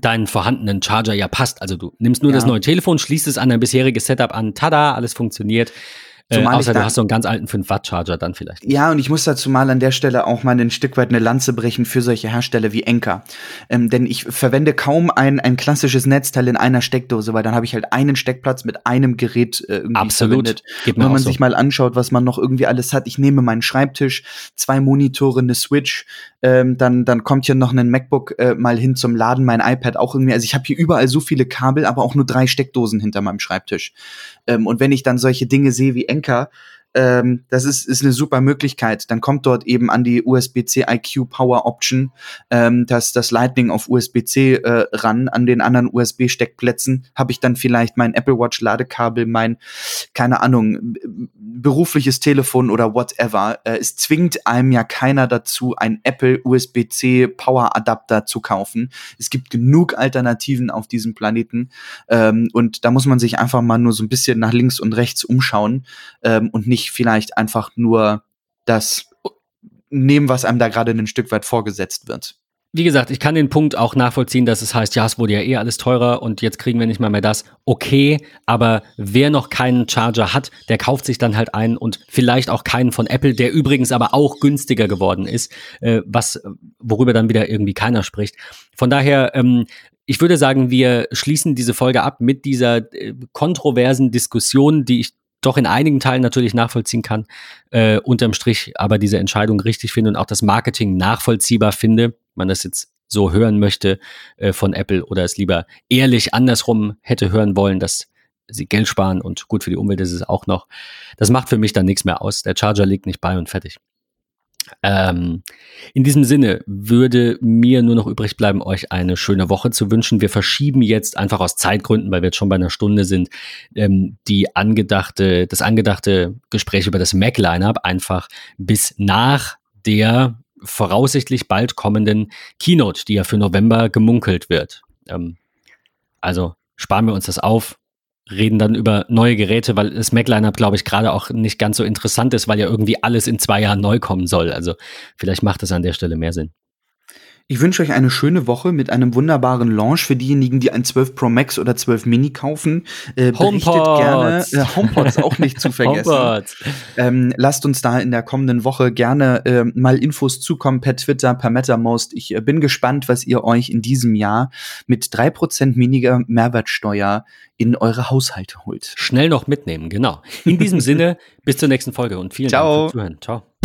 deinen vorhandenen Charger ja passt. Also du nimmst nur ja. das neue Telefon, schließt es an dein bisheriges Setup an, tada, alles funktioniert. Äh, außer du hast so einen ganz alten 5-Watt-Charger dann vielleicht. Ja, und ich muss dazu mal an der Stelle auch mal ein Stück weit eine Lanze brechen für solche Hersteller wie Enker. Ähm, denn ich verwende kaum ein, ein klassisches Netzteil in einer Steckdose, weil dann habe ich halt einen Steckplatz mit einem Gerät äh, irgendwie Absolut. verwendet. Geht Wenn man so. sich mal anschaut, was man noch irgendwie alles hat, ich nehme meinen Schreibtisch, zwei Monitore, eine Switch, ähm, dann, dann kommt hier noch ein MacBook äh, mal hin zum Laden, mein iPad auch irgendwie. Also ich habe hier überall so viele Kabel, aber auch nur drei Steckdosen hinter meinem Schreibtisch. Ähm, und wenn ich dann solche Dinge sehe wie Enker, ähm, das ist, ist eine super Möglichkeit. Dann kommt dort eben an die USB-C IQ Power Option, ähm, dass das Lightning auf USB-C äh, ran, an den anderen USB-Steckplätzen habe ich dann vielleicht mein Apple Watch Ladekabel, mein, keine Ahnung, berufliches Telefon oder whatever. Äh, es zwingt einem ja keiner dazu, ein Apple USB-C Power Adapter zu kaufen. Es gibt genug Alternativen auf diesem Planeten ähm, und da muss man sich einfach mal nur so ein bisschen nach links und rechts umschauen ähm, und nicht vielleicht einfach nur das nehmen, was einem da gerade ein Stück weit vorgesetzt wird. Wie gesagt, ich kann den Punkt auch nachvollziehen, dass es heißt, ja, es wurde ja eh alles teurer und jetzt kriegen wir nicht mal mehr das. Okay, aber wer noch keinen Charger hat, der kauft sich dann halt einen und vielleicht auch keinen von Apple, der übrigens aber auch günstiger geworden ist, äh, was worüber dann wieder irgendwie keiner spricht. Von daher ähm, ich würde sagen, wir schließen diese Folge ab mit dieser äh, kontroversen Diskussion, die ich doch in einigen Teilen natürlich nachvollziehen kann, äh, unterm Strich aber diese Entscheidung richtig finde und auch das Marketing nachvollziehbar finde, man das jetzt so hören möchte äh, von Apple oder es lieber ehrlich andersrum hätte hören wollen, dass sie Geld sparen und gut für die Umwelt ist es auch noch. Das macht für mich dann nichts mehr aus. Der Charger liegt nicht bei und fertig. Ähm, in diesem Sinne würde mir nur noch übrig bleiben, euch eine schöne Woche zu wünschen. Wir verschieben jetzt einfach aus Zeitgründen, weil wir jetzt schon bei einer Stunde sind, ähm, die angedachte, das angedachte Gespräch über das Mac-Lineup einfach bis nach der voraussichtlich bald kommenden Keynote, die ja für November gemunkelt wird. Ähm, also sparen wir uns das auf, reden dann über neue Geräte, weil das Mac-Lineup, glaube ich, gerade auch nicht ganz so interessant ist, weil ja irgendwie alles in zwei Jahren neu kommen soll. Also vielleicht macht es an der Stelle mehr Sinn. Ich wünsche euch eine schöne Woche mit einem wunderbaren Launch für diejenigen, die ein 12 Pro Max oder 12 Mini kaufen. Äh, berichtet HomePods. gerne. Äh, HomePods auch nicht zu vergessen. Ähm, lasst uns da in der kommenden Woche gerne äh, mal Infos zukommen per Twitter, per MetaMost. Ich äh, bin gespannt, was ihr euch in diesem Jahr mit drei Prozent weniger Mehrwertsteuer in eure Haushalte holt. Schnell noch mitnehmen, genau. In diesem Sinne, bis zur nächsten Folge und vielen Ciao. Dank fürs Zuhören. Ciao.